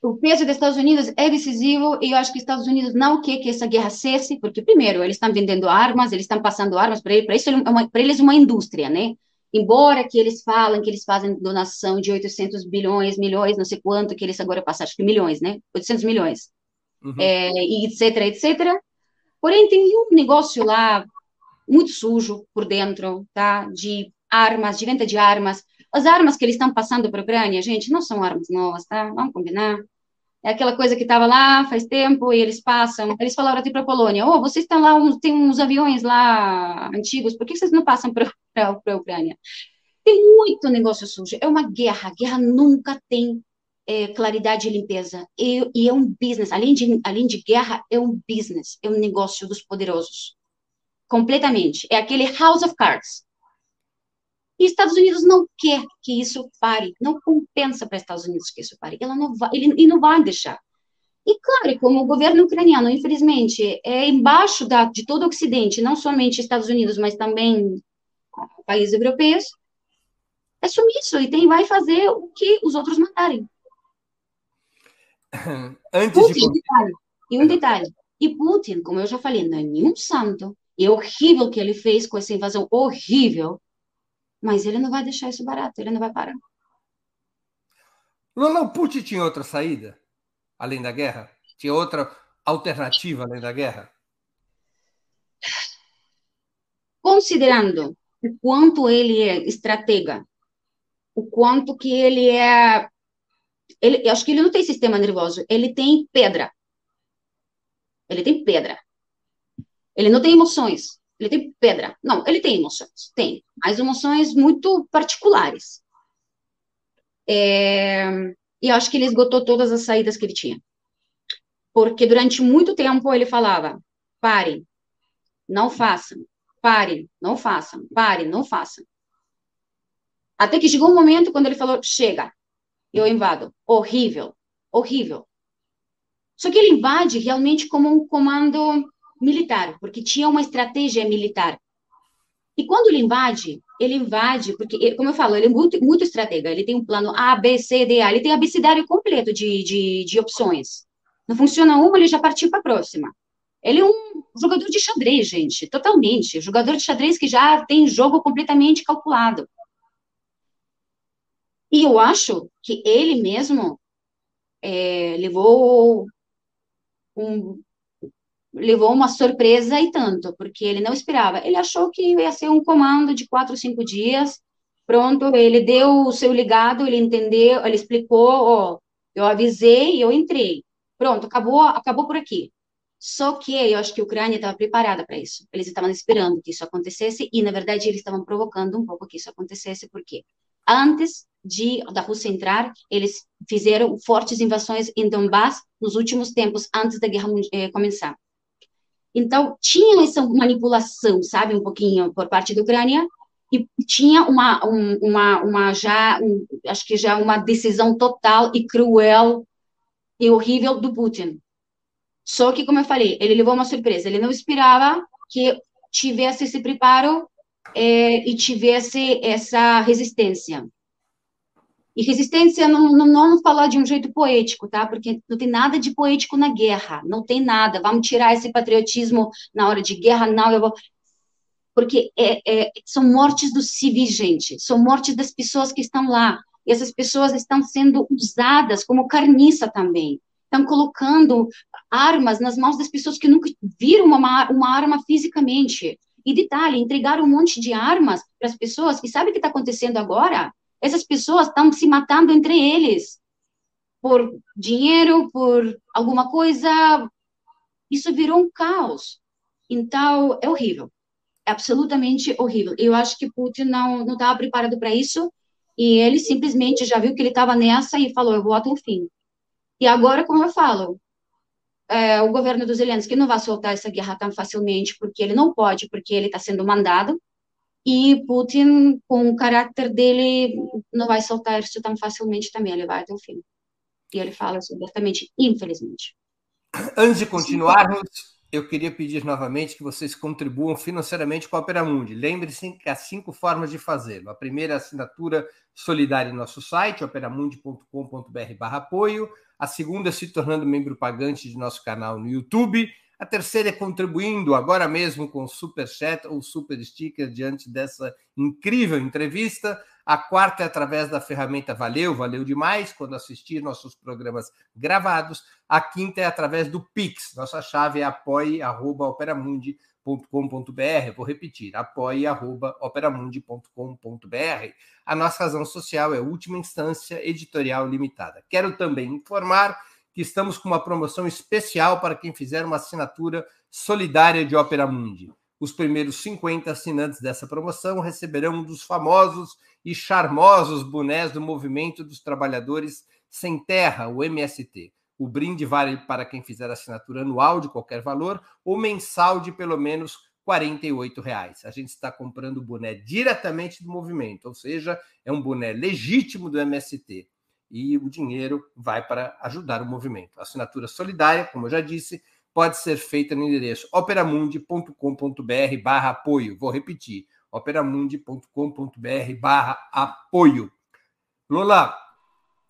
O peso dos Estados Unidos é decisivo e eu acho que os Estados Unidos não quer que essa guerra cesse, porque primeiro eles estão vendendo armas, eles estão passando armas para eles, para isso é uma, para eles é uma indústria, né? embora que eles falam que eles fazem donação de 800 bilhões, milhões, não sei quanto, que eles agora passaram, acho que milhões, né? 800 milhões. uhum. é, e etc, etc. Porém, tem um negócio lá muito sujo por dentro, tá? De armas, de venda de armas. As armas que eles estão passando para a Ucrânia, gente, não são armas novas, tá? Vamos combinar. É aquela coisa que estava lá faz tempo e eles passam. Eles falaram até para a Polônia: oh, vocês estão lá, tem uns aviões lá antigos, por que vocês não passam para [laughs] a Ucrânia? Tem muito negócio sujo. É uma guerra. Guerra nunca tem é, claridade e limpeza. E, e, é um business. Além de, além de guerra, é um business. É um negócio dos poderosos. Completamente. É aquele house of cards. E Estados Unidos não quer que isso pare, não compensa para Estados Unidos que isso pare. Ela não vai, ele, ele não vai deixar. E claro, como o governo ucraniano, infelizmente, é embaixo da, de todo o Ocidente, não somente Estados Unidos, mas também países europeus, é sumiço e tem, vai fazer o que os outros mandarem. [clears throat] Antes Putin, de... detalhe, e um detalhe, e Putin, como eu já falei, não é nenhum santo, é horrível o que ele fez com essa invasão, horrível, mas ele não vai deixar isso barato, ele não vai parar. Não, Putin tinha outra saída, além da guerra? Tinha outra alternativa além da guerra? Considerando o quanto ele é estratega, o quanto que ele é... Ele, eu acho que ele não tem sistema nervoso, ele tem pedra. Ele tem pedra. Ele não tem emoções. Ele tem pedra. Não, ele tem emoções, tem, mas emoções muito particulares. É, e acho que ele esgotou todas as saídas que ele tinha. Porque durante muito tempo ele falava: pare, não façam, pare, não façam, pare, não façam. Até que chegou um momento quando ele falou: chega, eu invado. Horrível, horrível. Só que ele invade realmente como um comando militar, porque tinha uma estratégia militar. E quando ele invade, ele invade, porque, como eu falo, ele é muito, muito estratega, ele tem um plano A, B, C, D, A, ele tem abecedário completo de, de, de opções. Não funciona uma, ele já partiu para a próxima. Ele é um jogador de xadrez, gente, totalmente. Jogador de xadrez que já tem jogo completamente calculado. E eu acho que ele mesmo é, levou um, levou uma surpresa e tanto, porque ele não esperava. Ele achou que ia ser um comando de quatro, cinco dias. Pronto, ele deu o seu ligado, ele entendeu, ele explicou, ó, eu avisei, eu entrei. Pronto, acabou, acabou por aqui. Só que eu acho que a Ucrânia estava preparada para isso. Eles estavam esperando que isso acontecesse e, na verdade, eles estavam provocando um pouco que isso acontecesse, porque antes de da Rússia entrar, eles fizeram fortes invasões em Donbass nos últimos tempos, antes da guerra eh, começar. Então, tinha essa manipulação, sabe, um pouquinho por parte da Ucrânia, e tinha uma, um, uma, uma já, um, acho que já uma decisão total e cruel e horrível do Putin. Só que, como eu falei, ele levou uma surpresa, ele não esperava que tivesse esse preparo é, e tivesse essa resistência. E resistência não, não, não falar de um jeito poético, tá? Porque não tem nada de poético na guerra, não tem nada. Vamos tirar esse patriotismo na hora de guerra, não. Eu vou... Porque é, é, são mortes dos civis, gente. São mortes das pessoas que estão lá. E essas pessoas estão sendo usadas como carniça também. Estão colocando armas nas mãos das pessoas que nunca viram uma, uma arma fisicamente. E detalhe, entregaram um monte de armas para as pessoas. E sabe o que está acontecendo agora? Essas pessoas estão se matando entre eles por dinheiro, por alguma coisa. Isso virou um caos. Então, é horrível. É absolutamente horrível. Eu acho que Putin não não estava preparado para isso e ele simplesmente já viu que ele estava nessa e falou: eu vou até o fim. E agora, como eu falo, é, o governo dos Zelensky não vai soltar essa guerra tão facilmente, porque ele não pode, porque ele está sendo mandado e Putin, com o caráter dele, não vai soltar isso tão facilmente também, ele vai até o fim. E ele fala isso abertamente, infelizmente. Antes de continuarmos, eu queria pedir novamente que vocês contribuam financeiramente com a Opera Mundi. Lembre-se que há cinco formas de fazê-lo. A primeira é a assinatura solidária em nosso site, operamundi.com.br apoio. A segunda é se tornando membro pagante de nosso canal no YouTube. A terceira é contribuindo agora mesmo com super chat ou super sticker diante dessa incrível entrevista. A quarta é através da ferramenta Valeu, valeu demais quando assistir nossos programas gravados. A quinta é através do Pix. Nossa chave é apoie.operamundi.com.br. Vou repetir, apoie.operamundi.com.br. A nossa razão social é última instância editorial limitada. Quero também informar que estamos com uma promoção especial para quem fizer uma assinatura solidária de Opera Mundi. Os primeiros 50 assinantes dessa promoção receberão um dos famosos e charmosos bonés do Movimento dos Trabalhadores Sem Terra, o MST. O brinde vale para quem fizer assinatura anual de qualquer valor ou mensal de pelo menos R$ reais. A gente está comprando o boné diretamente do movimento, ou seja, é um boné legítimo do MST e o dinheiro vai para ajudar o movimento. A assinatura solidária, como eu já disse, pode ser feita no endereço operamundi.com.br barra apoio. Vou repetir, operamundi.com.br barra apoio. Lola,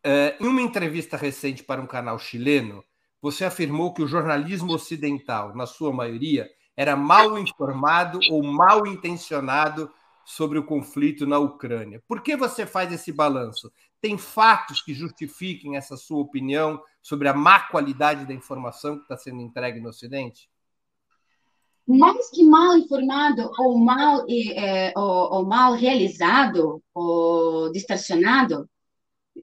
eh, em uma entrevista recente para um canal chileno, você afirmou que o jornalismo ocidental, na sua maioria, era mal informado ou mal intencionado sobre o conflito na Ucrânia. Por que você faz esse balanço? Tem fatos que justifiquem essa sua opinião sobre a má qualidade da informação que está sendo entregue no Ocidente? Mais que mal informado ou mal, é, ou, ou mal realizado ou distorcionado,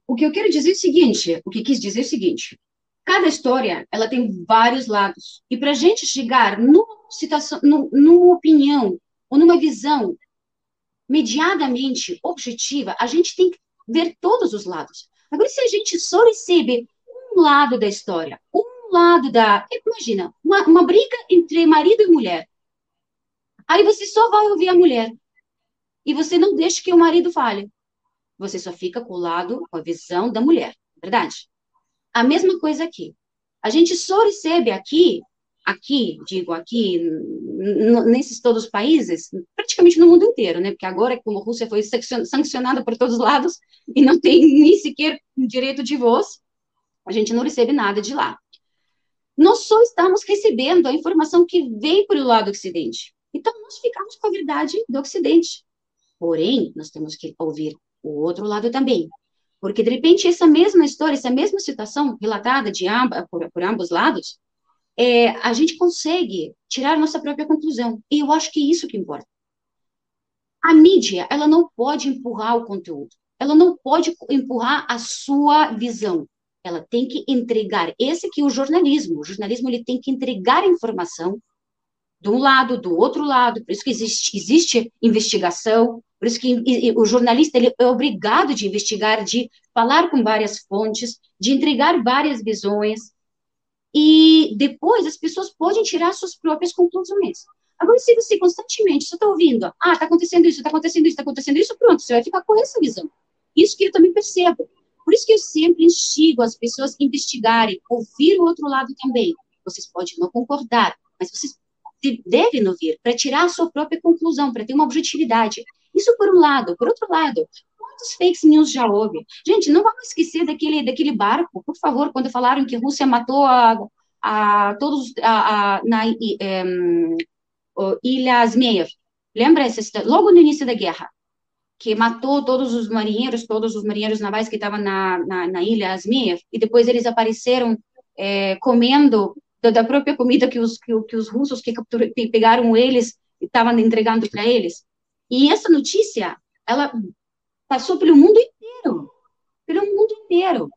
o que eu quero dizer é o seguinte, o que quis dizer é o seguinte, cada história ela tem vários lados e para a gente chegar numa situação, numa opinião ou numa visão mediadamente objetiva, a gente tem que ver todos os lados. Agora, se a gente só recebe um lado da história, um lado da. Imagina, uma, uma briga entre marido e mulher. Aí você só vai ouvir a mulher. E você não deixa que o marido fale. Você só fica com o lado, com a visão da mulher. Verdade? A mesma coisa aqui. A gente só recebe aqui aqui, digo aqui, nesses todos os países, praticamente no mundo inteiro, né? Porque agora, como a Rússia foi sancionada por todos os lados [laughs] e não tem nem sequer direito de voz, a gente não recebe nada de lá. Nós só estamos recebendo a informação que vem para o lado ocidente. Então, nós ficamos com a verdade do ocidente. Porém, nós temos que ouvir o outro lado também. Porque, de repente, essa mesma história, essa mesma situação relatada de amba, por, por ambos lados, é, a gente consegue tirar nossa própria conclusão. E eu acho que é isso que importa. A mídia, ela não pode empurrar o conteúdo. Ela não pode empurrar a sua visão. Ela tem que entregar. Esse que é o jornalismo. O jornalismo ele tem que entregar informação de um lado, do outro lado. Por isso que existe, existe investigação. Por isso que o jornalista ele é obrigado de investigar, de falar com várias fontes, de entregar várias visões e depois as pessoas podem tirar suas próprias conclusões. Agora, se você constantemente só está ouvindo, ah, está acontecendo isso, está acontecendo isso, está acontecendo isso, pronto, você vai ficar com essa visão. Isso que eu também percebo. Por isso que eu sempre instigo as pessoas a investigarem, ouvir o outro lado também. Vocês podem não concordar, mas vocês devem ouvir para tirar a sua própria conclusão, para ter uma objetividade. Isso por um lado. Por outro lado, quantos fake news já houve? Gente, não vamos esquecer daquele, daquele barco, por favor, quando falaram que a Rússia matou a, a todos a, a, na um, Ilha Zmeev. Lembra essa? Logo no início da guerra, que matou todos os marinheiros, todos os marinheiros navais que estavam na, na, na Ilha Zmeev, e depois eles apareceram é, comendo da, da, própria comida que os, que, que os russos que, que pegaram eles estavam entregando para eles. E essa notícia, ela Passou pelo mundo inteiro. Pelo mundo inteiro.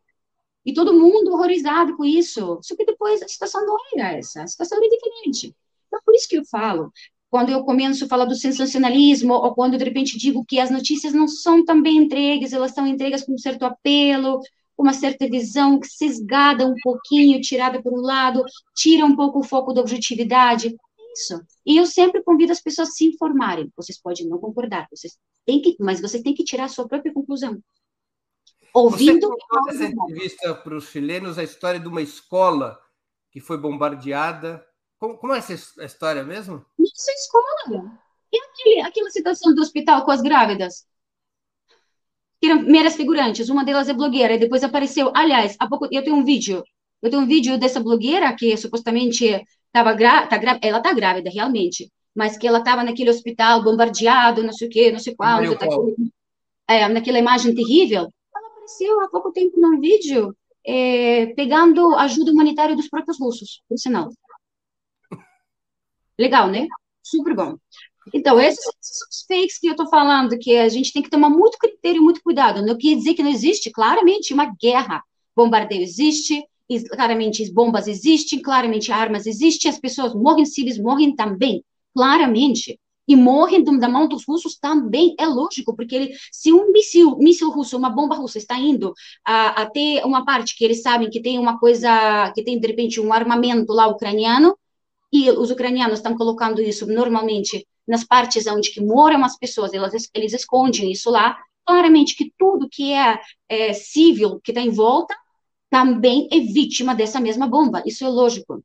E todo mundo horrorizado com isso. Só que depois a situação não era essa. A situação era diferente. Então, por isso que eu falo, quando eu começo a falar do sensacionalismo, ou quando de repente digo que as notícias não são tão bem entregues, elas são entregues com um certo apelo, uma certa visão sesgada um pouquinho, tirada por um lado, tira um pouco o foco da objetividade isso. E eu sempre convido as pessoas a se informarem. Vocês podem não concordar, vocês têm que, mas vocês têm que tirar a sua própria conclusão. Ouvindo. Você contou entrevista para os chilenos a história de uma escola que foi bombardeada. Como, como é essa história mesmo? Essa escola. E aquele, aquela situação do hospital com as grávidas? Que eram meras figurantes. Uma delas é blogueira, e depois apareceu. Aliás, há pouco eu tenho um vídeo. Eu tenho um vídeo dessa blogueira que supostamente tava gra, tá gra, ela tá grávida, realmente, mas que ela estava naquele hospital bombardeado, não sei o quê, não sei tá é, naquela imagem terrível, ela apareceu há pouco tempo num vídeo é, pegando ajuda humanitária dos próprios russos, por sinal. Legal, né? Super bom. Então, esses, esses fakes que eu estou falando, que a gente tem que tomar muito critério, muito cuidado. Não quer dizer que não existe, claramente, uma guerra. Bombardeio existe, claramente bombas existem, claramente armas existem, as pessoas morrem, civis morrem também, claramente. E morrem da mão dos russos também, é lógico, porque ele, se um míssil, míssil russo, uma bomba russa está indo a, até uma parte que eles sabem que tem uma coisa, que tem de repente um armamento lá ucraniano, e os ucranianos estão colocando isso normalmente nas partes onde que moram as pessoas, elas, eles escondem isso lá, claramente que tudo que é, é civil, que está em volta, também é vítima dessa mesma bomba, isso é lógico.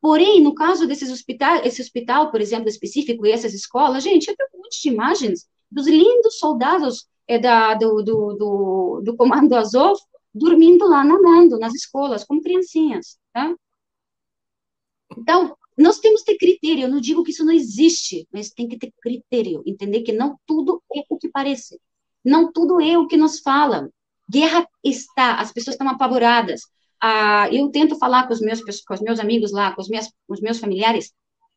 Porém, no caso desses hospitais, esse hospital, por exemplo, específico, e essas escolas, gente, eu tenho um monte de imagens dos lindos soldados é, da, do, do, do, do Comando Azov dormindo lá, nadando nas escolas, como criancinhas, tá? Então, nós temos que ter critério, eu não digo que isso não existe, mas tem que ter critério, entender que não tudo é o que parece, não tudo é o que nos falam, Guerra está, as pessoas estão apavoradas. Ah, eu tento falar com os meus, com os meus amigos lá, com os, meus, com os meus familiares,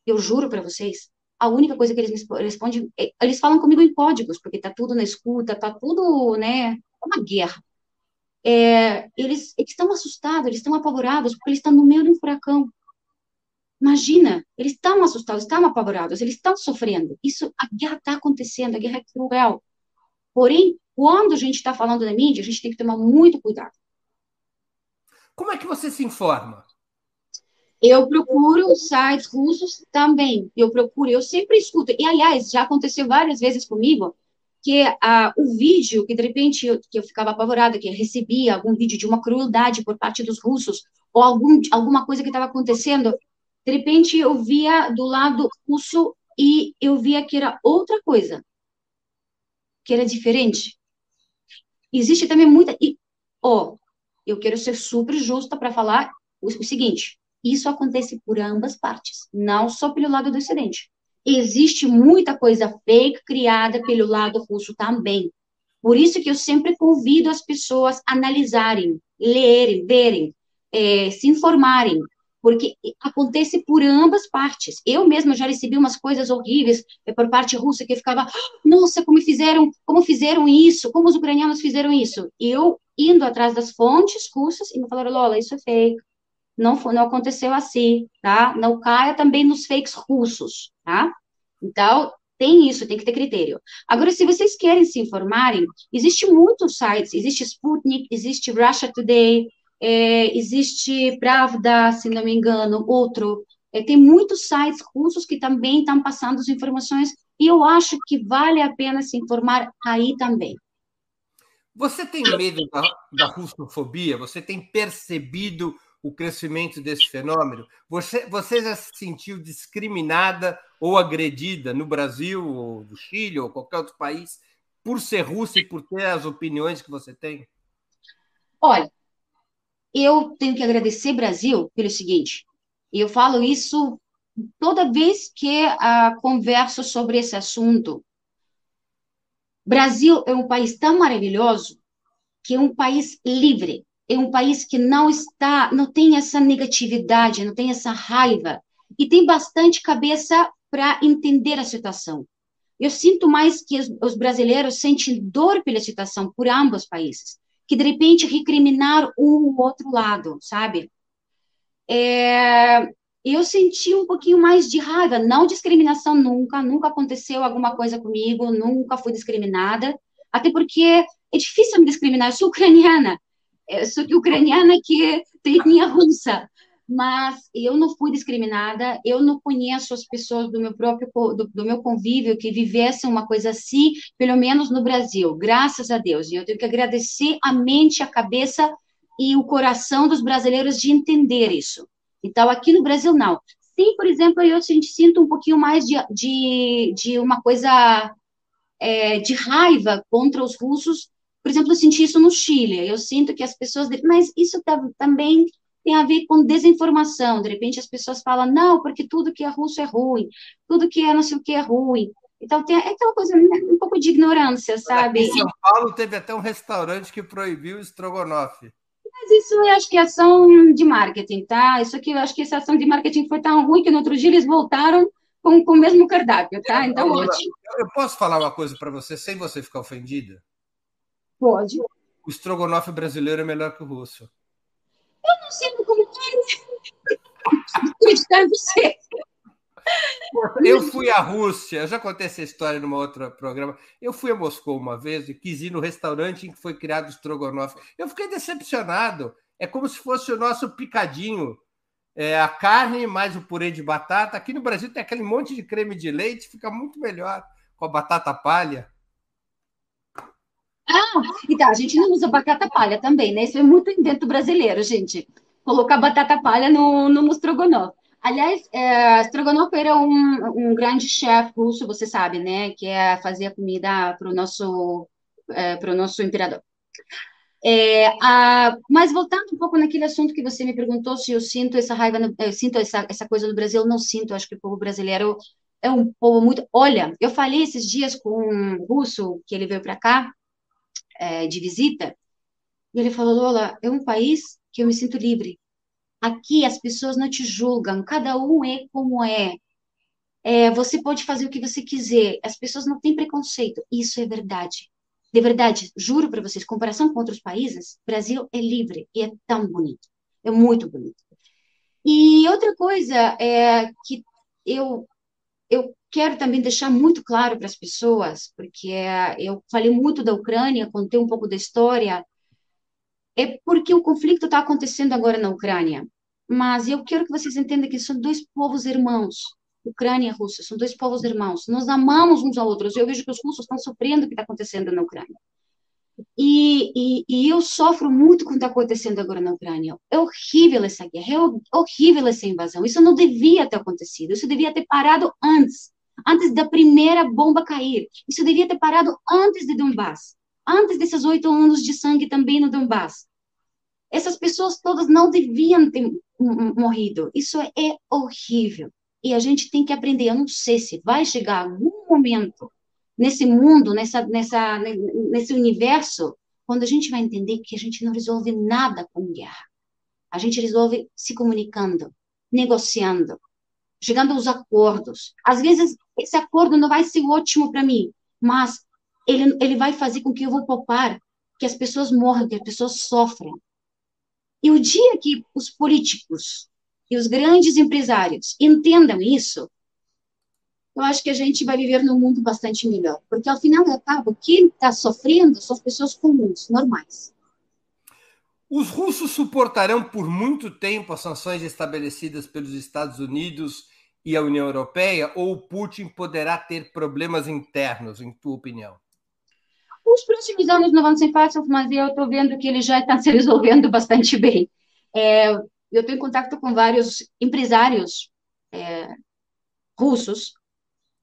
eu juro para vocês, a única coisa que eles me respondem, é, eles falam comigo em códigos, porque está tudo na escuta, está tudo, né, uma guerra. É, eles, eles estão assustados, eles estão apavorados, porque eles estão no meio de um furacão. Imagina, eles estão assustados, estão apavorados, eles estão sofrendo. Isso, a guerra está acontecendo, a guerra é cruel. Porém, quando a gente está falando da mídia, a gente tem que tomar muito cuidado. Como é que você se informa? Eu procuro sites russos também. Eu procuro, eu sempre escuto. E, aliás, já aconteceu várias vezes comigo que uh, o vídeo, que de repente eu, que eu ficava apavorada, que eu recebia algum vídeo de uma crueldade por parte dos russos, ou algum, alguma coisa que estava acontecendo, de repente eu via do lado russo e eu via que era outra coisa, que era diferente. Existe também muita. E, ó, eu quero ser super justa para falar o, o seguinte: isso acontece por ambas partes, não só pelo lado do Ocidente. Existe muita coisa fake criada pelo lado russo também. Por isso que eu sempre convido as pessoas a analisarem, lerem, verem, é, se informarem, porque acontece por ambas partes. Eu mesma já recebi umas coisas horríveis eh, por parte russa que ficava, nossa, como fizeram, como fizeram isso, como os ucranianos fizeram isso. E eu indo atrás das fontes russas e me falaram, Lola, isso é fake. Não, não aconteceu assim, tá? Não caia também nos fakes russos, tá? Então, tem isso, tem que ter critério. Agora, se vocês querem se informarem, existe muitos sites, existe Sputnik, existe Russia Today, é, existe Pravda, se não me engano, outro. É, tem muitos sites russos que também estão passando as informações e eu acho que vale a pena se informar aí também. Você tem medo da, da russofobia? Você tem percebido o crescimento desse fenômeno? Você, você já se sentiu discriminada ou agredida no Brasil, ou no Chile, ou qualquer outro país, por ser russa e por ter as opiniões que você tem? Olha, eu tenho que agradecer Brasil pelo seguinte, e eu falo isso toda vez que uh, converso sobre esse assunto. Brasil é um país tão maravilhoso que é um país livre, é um país que não está, não tem essa negatividade, não tem essa raiva e tem bastante cabeça para entender a situação. Eu sinto mais que os, os brasileiros sentem dor pela situação por ambos os países que de repente recriminar um ou outro lado, sabe? É, eu senti um pouquinho mais de raiva, não discriminação nunca, nunca aconteceu alguma coisa comigo, nunca fui discriminada, até porque é difícil me discriminar, eu sou ucraniana, eu sou ucraniana que tem etnia russa, mas eu não fui discriminada, eu não conheço as pessoas do meu próprio do, do, meu convívio que vivessem uma coisa assim, pelo menos no Brasil, graças a Deus. E eu tenho que agradecer a mente, a cabeça e o coração dos brasileiros de entender isso. Então, aqui no Brasil, não. Sim, por exemplo, eu sinto um pouquinho mais de, de, de uma coisa é, de raiva contra os russos. Por exemplo, eu senti isso no Chile. Eu sinto que as pessoas. Mas isso também tem a ver com desinformação. De repente as pessoas falam, não, porque tudo que é russo é ruim, tudo que é não sei o que é ruim. Então tem aquela coisa, né, um pouco de ignorância, sabe? Em São Paulo teve até um restaurante que proibiu o estrogonofe. Mas isso eu acho que é ação de marketing, tá? Isso aqui eu acho que essa ação de marketing foi tão ruim que no outro dia eles voltaram com, com o mesmo cardápio, tá? Então, Agora, ótimo. Eu posso falar uma coisa para você sem você ficar ofendida? Pode. O estrogonofe brasileiro é melhor que o russo. Eu não em você. Eu fui à Rússia, eu já contei essa história numa outra programa. Eu fui a Moscou uma vez e quis ir no restaurante em que foi criado o estrogonofe. Eu fiquei decepcionado. É como se fosse o nosso picadinho. É, a carne mais o purê de batata. Aqui no Brasil tem aquele monte de creme de leite, fica muito melhor com a batata palha. Ah, e tá, a gente não usa batata palha também, né? Isso é muito invento brasileiro, gente. Colocar batata palha no, no estrogonofe. Aliás, é, Stroganov era um, um grande chefe russo, você sabe, né? Que é fazer comida para o nosso, é, nosso imperador. É, a, mas voltando um pouco naquele assunto que você me perguntou se eu sinto essa raiva, no, eu sinto essa, essa coisa no Brasil, não sinto. Acho que o povo brasileiro é um povo muito. Olha, eu falei esses dias com um russo que ele veio para cá é, de visita e ele falou: Lola, é um país que eu me sinto livre. Aqui as pessoas não te julgam, cada um é como é. é. Você pode fazer o que você quiser, as pessoas não têm preconceito. Isso é verdade. De verdade, juro para vocês, comparação com outros países, Brasil é livre e é tão bonito. É muito bonito. E outra coisa é que eu eu quero também deixar muito claro para as pessoas, porque eu falei muito da Ucrânia, contei um pouco da história, é porque o conflito está acontecendo agora na Ucrânia. Mas eu quero que vocês entendam que são dois povos irmãos. Ucrânia e Rússia são dois povos irmãos. Nós amamos uns aos outros. Eu vejo que os russos estão sofrendo o que está acontecendo na Ucrânia. E, e, e, eu sofro muito com o que está acontecendo agora na Ucrânia. É horrível essa guerra, é horrível essa invasão. Isso não devia ter acontecido. Isso devia ter parado antes, antes da primeira bomba cair. Isso devia ter parado antes de Donbass antes desses oito anos de sangue também no Donbass. Essas pessoas todas não deviam ter morrido. Isso é horrível. E a gente tem que aprender. Eu não sei se vai chegar algum momento nesse mundo, nessa, nessa, nesse universo, quando a gente vai entender que a gente não resolve nada com guerra. A gente resolve se comunicando, negociando, chegando aos acordos. Às vezes, esse acordo não vai ser ótimo para mim, mas ele, ele vai fazer com que eu vou poupar, que as pessoas morram, que as pessoas sofram. E o dia que os políticos e os grandes empresários entendam isso, eu acho que a gente vai viver num mundo bastante melhor. Porque, ao final ao cabo, quem está sofrendo são as pessoas comuns, normais. Os russos suportarão por muito tempo as sanções estabelecidas pelos Estados Unidos e a União Europeia, ou Putin poderá ter problemas internos, em tua opinião? Os próximos anos não vão ser fáceis, mas eu estou vendo que ele já está se resolvendo [laughs] bastante bem. É, eu estou em contato com vários empresários é, russos.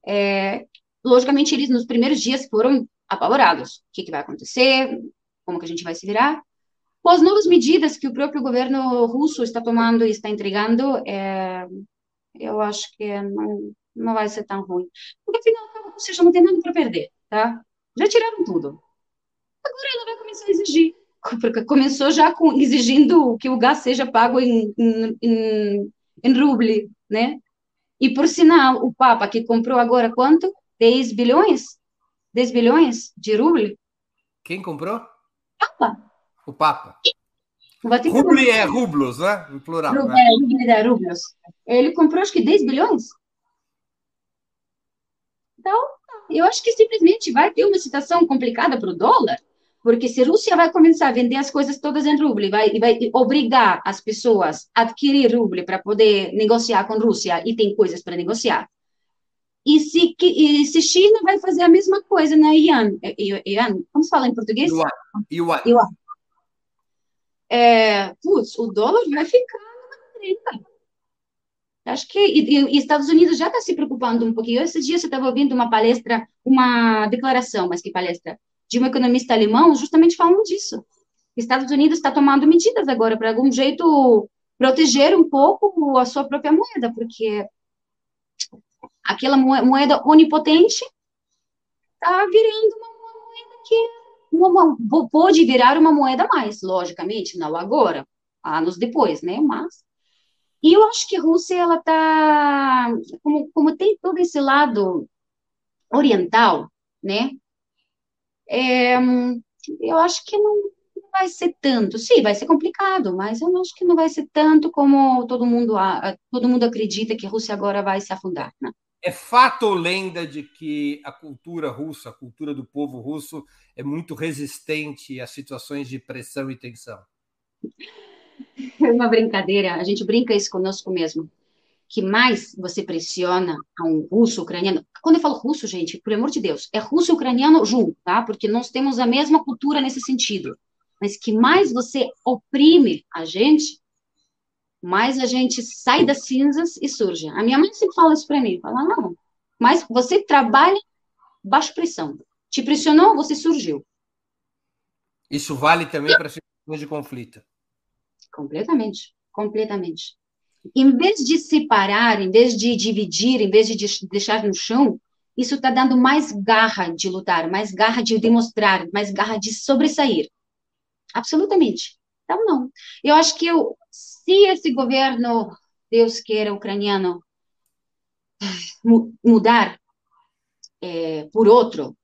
É, logicamente, eles nos primeiros dias foram apavorados. O que, que, vai acontecer? Como que a gente vai se virar? Com as novas medidas que o próprio governo russo está tomando e está entregando, é, eu acho que não, não vai ser tão ruim. Porque, afinal, a Rússia já não tem nada para perder, tá? Já tiraram tudo. Agora ela vai começar a exigir. Porque começou já com, exigindo que o gás seja pago em, em, em, em ruble, né? E, por sinal, o Papa que comprou agora quanto? 10 bilhões? 10 bilhões de ruble? Quem comprou? Papa. O Papa. Ruble é rublos, né? Em plural. Ruble, né? é, rublos. Ele comprou acho que 10 bilhões. Então, eu acho que simplesmente vai ter uma situação complicada para o dólar, porque se a Rússia vai começar a vender as coisas todas em ruble, vai, vai obrigar as pessoas a adquirir ruble para poder negociar com a Rússia e tem coisas para negociar. E se, e se China vai fazer a mesma coisa na Ian, Ian como se fala em português? Yuan. Yuan. Yuan. É, putz, o dólar vai ficar na 30. Acho que e, e Estados Unidos já está se preocupando um pouquinho. Esses dias eu estava ouvindo uma palestra, uma declaração, mas que palestra, de um economista alemão, justamente falando disso. Estados Unidos está tomando medidas agora para algum jeito proteger um pouco a sua própria moeda, porque aquela moeda onipotente está virando uma moeda que uma, pode virar uma moeda mais, logicamente, não agora, anos depois, né? Mas e eu acho que a Rússia ela está como, como tem todo esse lado oriental, né? É, eu acho que não, vai ser tanto. Sim, vai ser complicado, mas eu acho que não vai ser tanto como todo mundo todo mundo acredita que a Rússia agora vai se afundar, né? É fato ou lenda de que a cultura russa, a cultura do povo russo, é muito resistente a situações de pressão e tensão? [laughs] É uma brincadeira, a gente brinca isso conosco mesmo. Que mais você pressiona a um russo ucraniano. Quando eu falo russo, gente, por amor de Deus, é russo ucraniano junto, tá? Porque nós temos a mesma cultura nesse sentido. Mas que mais você oprime a gente, mais a gente sai das cinzas e surge. A minha mãe sempre fala isso para mim, fala, não, mas você trabalha baixo pressão. Te pressionou, você surgiu. Isso vale também para situações de conflito. Completamente, completamente. Em vez de separar, em vez de dividir, em vez de deixar no chão, isso está dando mais garra de lutar, mais garra de demonstrar, mais garra de sobressair. Absolutamente. Então, não. Eu acho que eu, se esse governo, Deus queira, ucraniano, mudar é, por outro,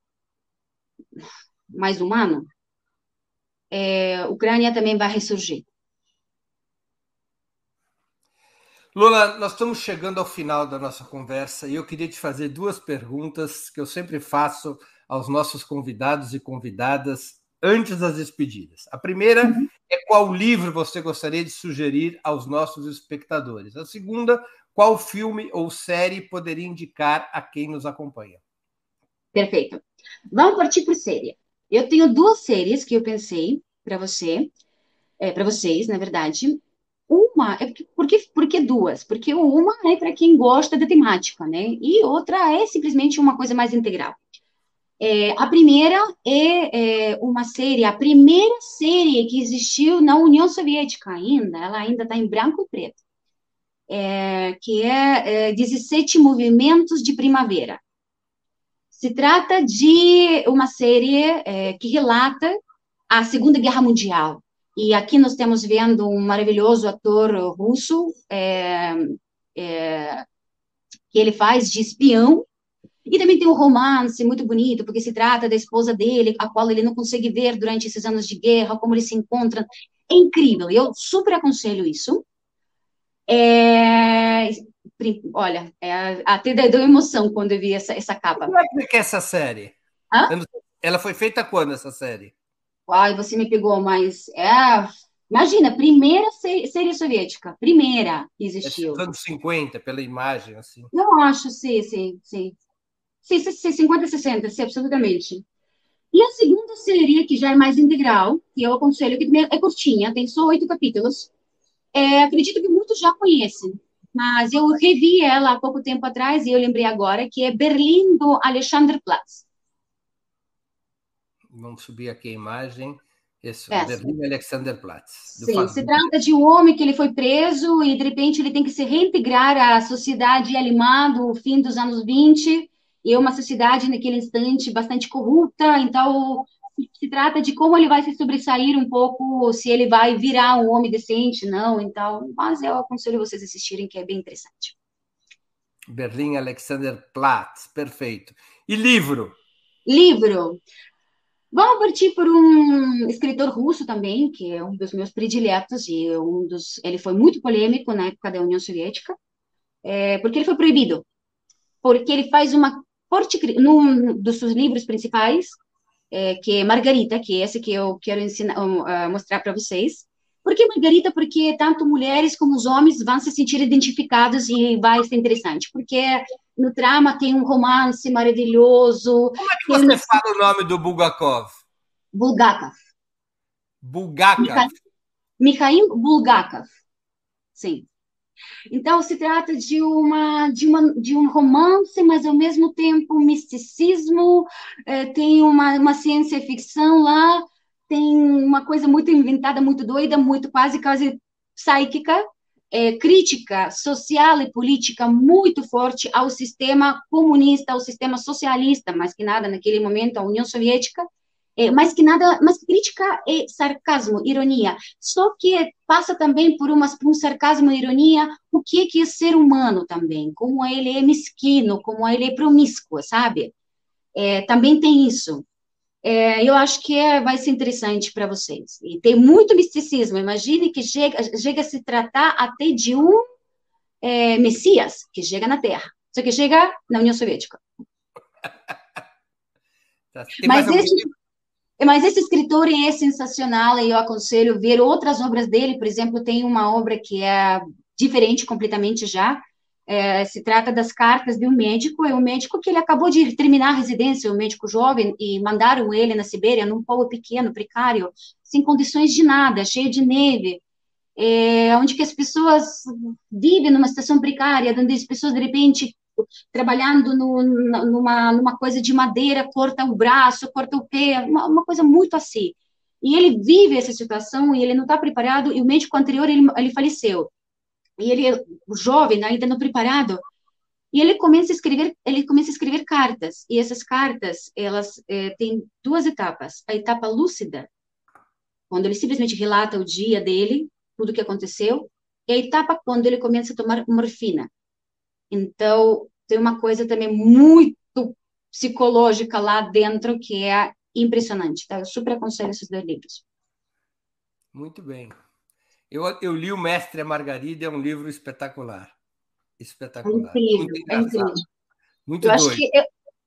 mais humano, é, a Ucrânia também vai ressurgir. Lula, nós estamos chegando ao final da nossa conversa e eu queria te fazer duas perguntas que eu sempre faço aos nossos convidados e convidadas antes das despedidas. A primeira uhum. é qual livro você gostaria de sugerir aos nossos espectadores. A segunda, qual filme ou série poderia indicar a quem nos acompanha? Perfeito. Vamos partir por série. Eu tenho duas séries que eu pensei para você, é, para vocês, na verdade. Uma, é porque, porque, duas? Porque uma é para quem gosta da temática, né? E outra é simplesmente uma coisa mais integral. É, a primeira é, é, uma série, a primeira série que existiu na União Soviética ainda, ela ainda está em branco e preto, é, que é, é 17 Movimentos de Primavera. Se trata de uma série é, que relata a Segunda Guerra Mundial, e aqui nós estamos vendo um maravilhoso ator russo, é, é, que ele faz de espião, e também tem um romance muito bonito, porque se trata da esposa dele, a qual ele não consegue ver durante esses anos de guerra, como eles se encontram. É incrível, eu super aconselho isso. É, olha, é, até deu emoção quando eu vi essa, essa capa. Como é que é essa série? Hã? Ela foi feita quando, essa série? Ai, você me pegou, mas é. Imagina, primeira série soviética, primeira que existiu. É anos 50, pela imagem, assim. Eu acho, sim, sim, sim. Sim, sim, 50, 60, sim, absolutamente. E a segunda série, que já é mais integral, que eu aconselho, que é curtinha, tem só oito capítulos. É, acredito que muitos já conhecem, mas eu revi ela há pouco tempo atrás e eu lembrei agora, que é Berlim do Alexanderplatz. Vamos subir aqui a imagem. Isso, é, Alexanderplatz. Sim, se trata de um homem que ele foi preso e, de repente, ele tem que se reintegrar à sociedade alemã do fim dos anos 20, e é uma sociedade, naquele instante, bastante corrupta, então se trata de como ele vai se sobressair um pouco, se ele vai virar um homem decente, não, então, mas eu aconselho vocês a assistirem, que é bem interessante. Berlim Alexanderplatz, perfeito. E livro? Livro. Vamos partir por um escritor russo também, que é um dos meus prediletos, e um dos, ele foi muito polêmico na época da União Soviética, é, porque ele foi proibido, porque ele faz uma forte, num dos seus livros principais, é, que é Margarita, que é esse que eu quero ensinar, uh, mostrar para vocês. Por que Margarita? Porque tanto mulheres como os homens vão se sentir identificados e vai ser interessante, porque no trama tem um romance maravilhoso. Como é que você um... fala o nome do Bulgakov? Bulgakov. Bulgakov. Mikhail Bulgakov. Sim. Então se trata de uma de uma de um romance, mas ao mesmo tempo misticismo, é, tem uma, uma ciência ficção lá, tem uma coisa muito inventada, muito doida, muito quase quase psíquica é, crítica social e política muito forte ao sistema comunista, ao sistema socialista, mais que nada naquele momento a União Soviética, é, mais que nada, mais crítica é sarcasmo, ironia. Só que passa também por, umas, por um sarcasmo e ironia o que é, que é ser humano também, como ele é mesquino, como ele é promíscuo, sabe? É, também tem isso. É, eu acho que é, vai ser interessante para vocês. E tem muito misticismo. Imagine que chega, chega a se tratar até de um é, Messias que chega na Terra, só que chega na União Soviética. [laughs] Tá, mas, esse, mas esse escritor é sensacional e eu aconselho ver outras obras dele. Por exemplo, tem uma obra que é diferente completamente já, é, se trata das cartas de um médico, é um médico que ele acabou de terminar a residência, um médico jovem, e mandaram ele na Sibéria, num povo pequeno, precário, sem condições de nada, cheio de neve, é, onde que as pessoas vivem numa situação precária, onde as pessoas, de repente, trabalhando no, numa, numa coisa de madeira, corta o braço, corta o pé, uma, uma coisa muito assim. E ele vive essa situação e ele não está preparado, e o médico anterior, ele, ele faleceu e ele jovem, ainda não preparado, e ele começa a escrever, ele começa a escrever cartas, e essas cartas, elas é, têm duas etapas, a etapa lúcida, quando ele simplesmente relata o dia dele, tudo o que aconteceu, e a etapa quando ele começa a tomar morfina. Então, tem uma coisa também muito psicológica lá dentro que é impressionante, tá? Eu super aconselho esses dois livros. Muito bem. Eu, eu li O Mestre e a Margarida, é um livro espetacular. Espetacular. É incrível, muito é incrível. Muito eu doido. acho que eu,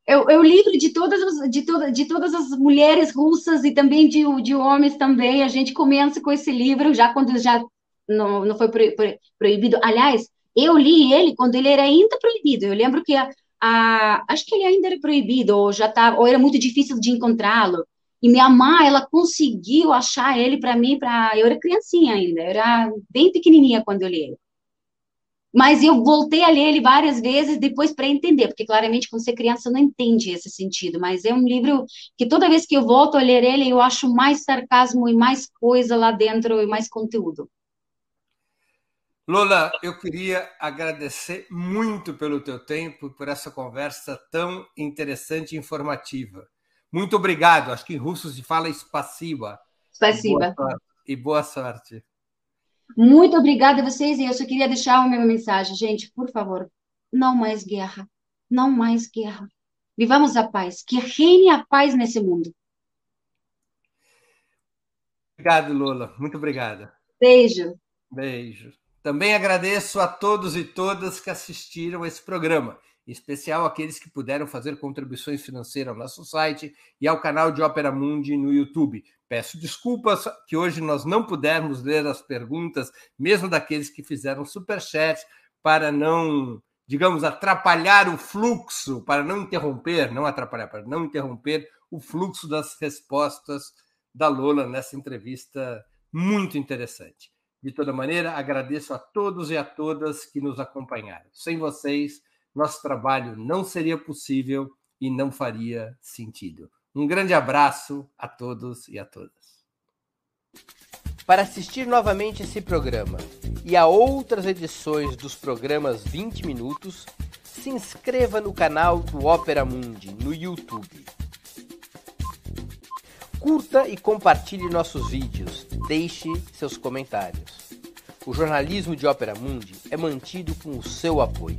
eu, eu livro de todas, as, de, de todas as mulheres russas e também de, de homens também. A gente começa com esse livro, já quando já não, não foi pro, pro, proibido. Aliás, eu li ele quando ele era ainda proibido. Eu lembro que a, a, acho que ele ainda era proibido, ou já tá, ou era muito difícil de encontrá-lo. E minha mãe, ela conseguiu achar ele para mim, para eu era criancinha ainda, eu era bem pequenininha quando eu li ele. Mas eu voltei a ler ele várias vezes depois para entender, porque claramente quando você é criança não entende esse sentido, mas é um livro que toda vez que eu volto a ler ele, eu acho mais sarcasmo e mais coisa lá dentro e mais conteúdo. Lola, eu queria agradecer muito pelo teu tempo, por essa conversa tão interessante e informativa. Muito obrigado. Acho que em russo se fala spasiba. Spasiba. E boa sorte. Muito obrigada a vocês. E eu só queria deixar uma mensagem. Gente, por favor, não mais guerra. Não mais guerra. Vivamos a paz. Que reine a paz nesse mundo. Obrigado, Lula. Muito obrigada. Beijo. Beijo. Também agradeço a todos e todas que assistiram esse programa em especial aqueles que puderam fazer contribuições financeiras ao nosso site e ao canal de Ópera Mundi no YouTube. Peço desculpas que hoje nós não pudermos ler as perguntas, mesmo daqueles que fizeram superchat, para não, digamos, atrapalhar o fluxo, para não interromper, não atrapalhar, para não interromper o fluxo das respostas da Lola nessa entrevista muito interessante. De toda maneira, agradeço a todos e a todas que nos acompanharam. Sem vocês, nosso trabalho não seria possível e não faria sentido. Um grande abraço a todos e a todas. Para assistir novamente esse programa e a outras edições dos programas 20 Minutos, se inscreva no canal do Opera Mundi no YouTube. Curta e compartilhe nossos vídeos, deixe seus comentários. O jornalismo de Opera Mundi é mantido com o seu apoio.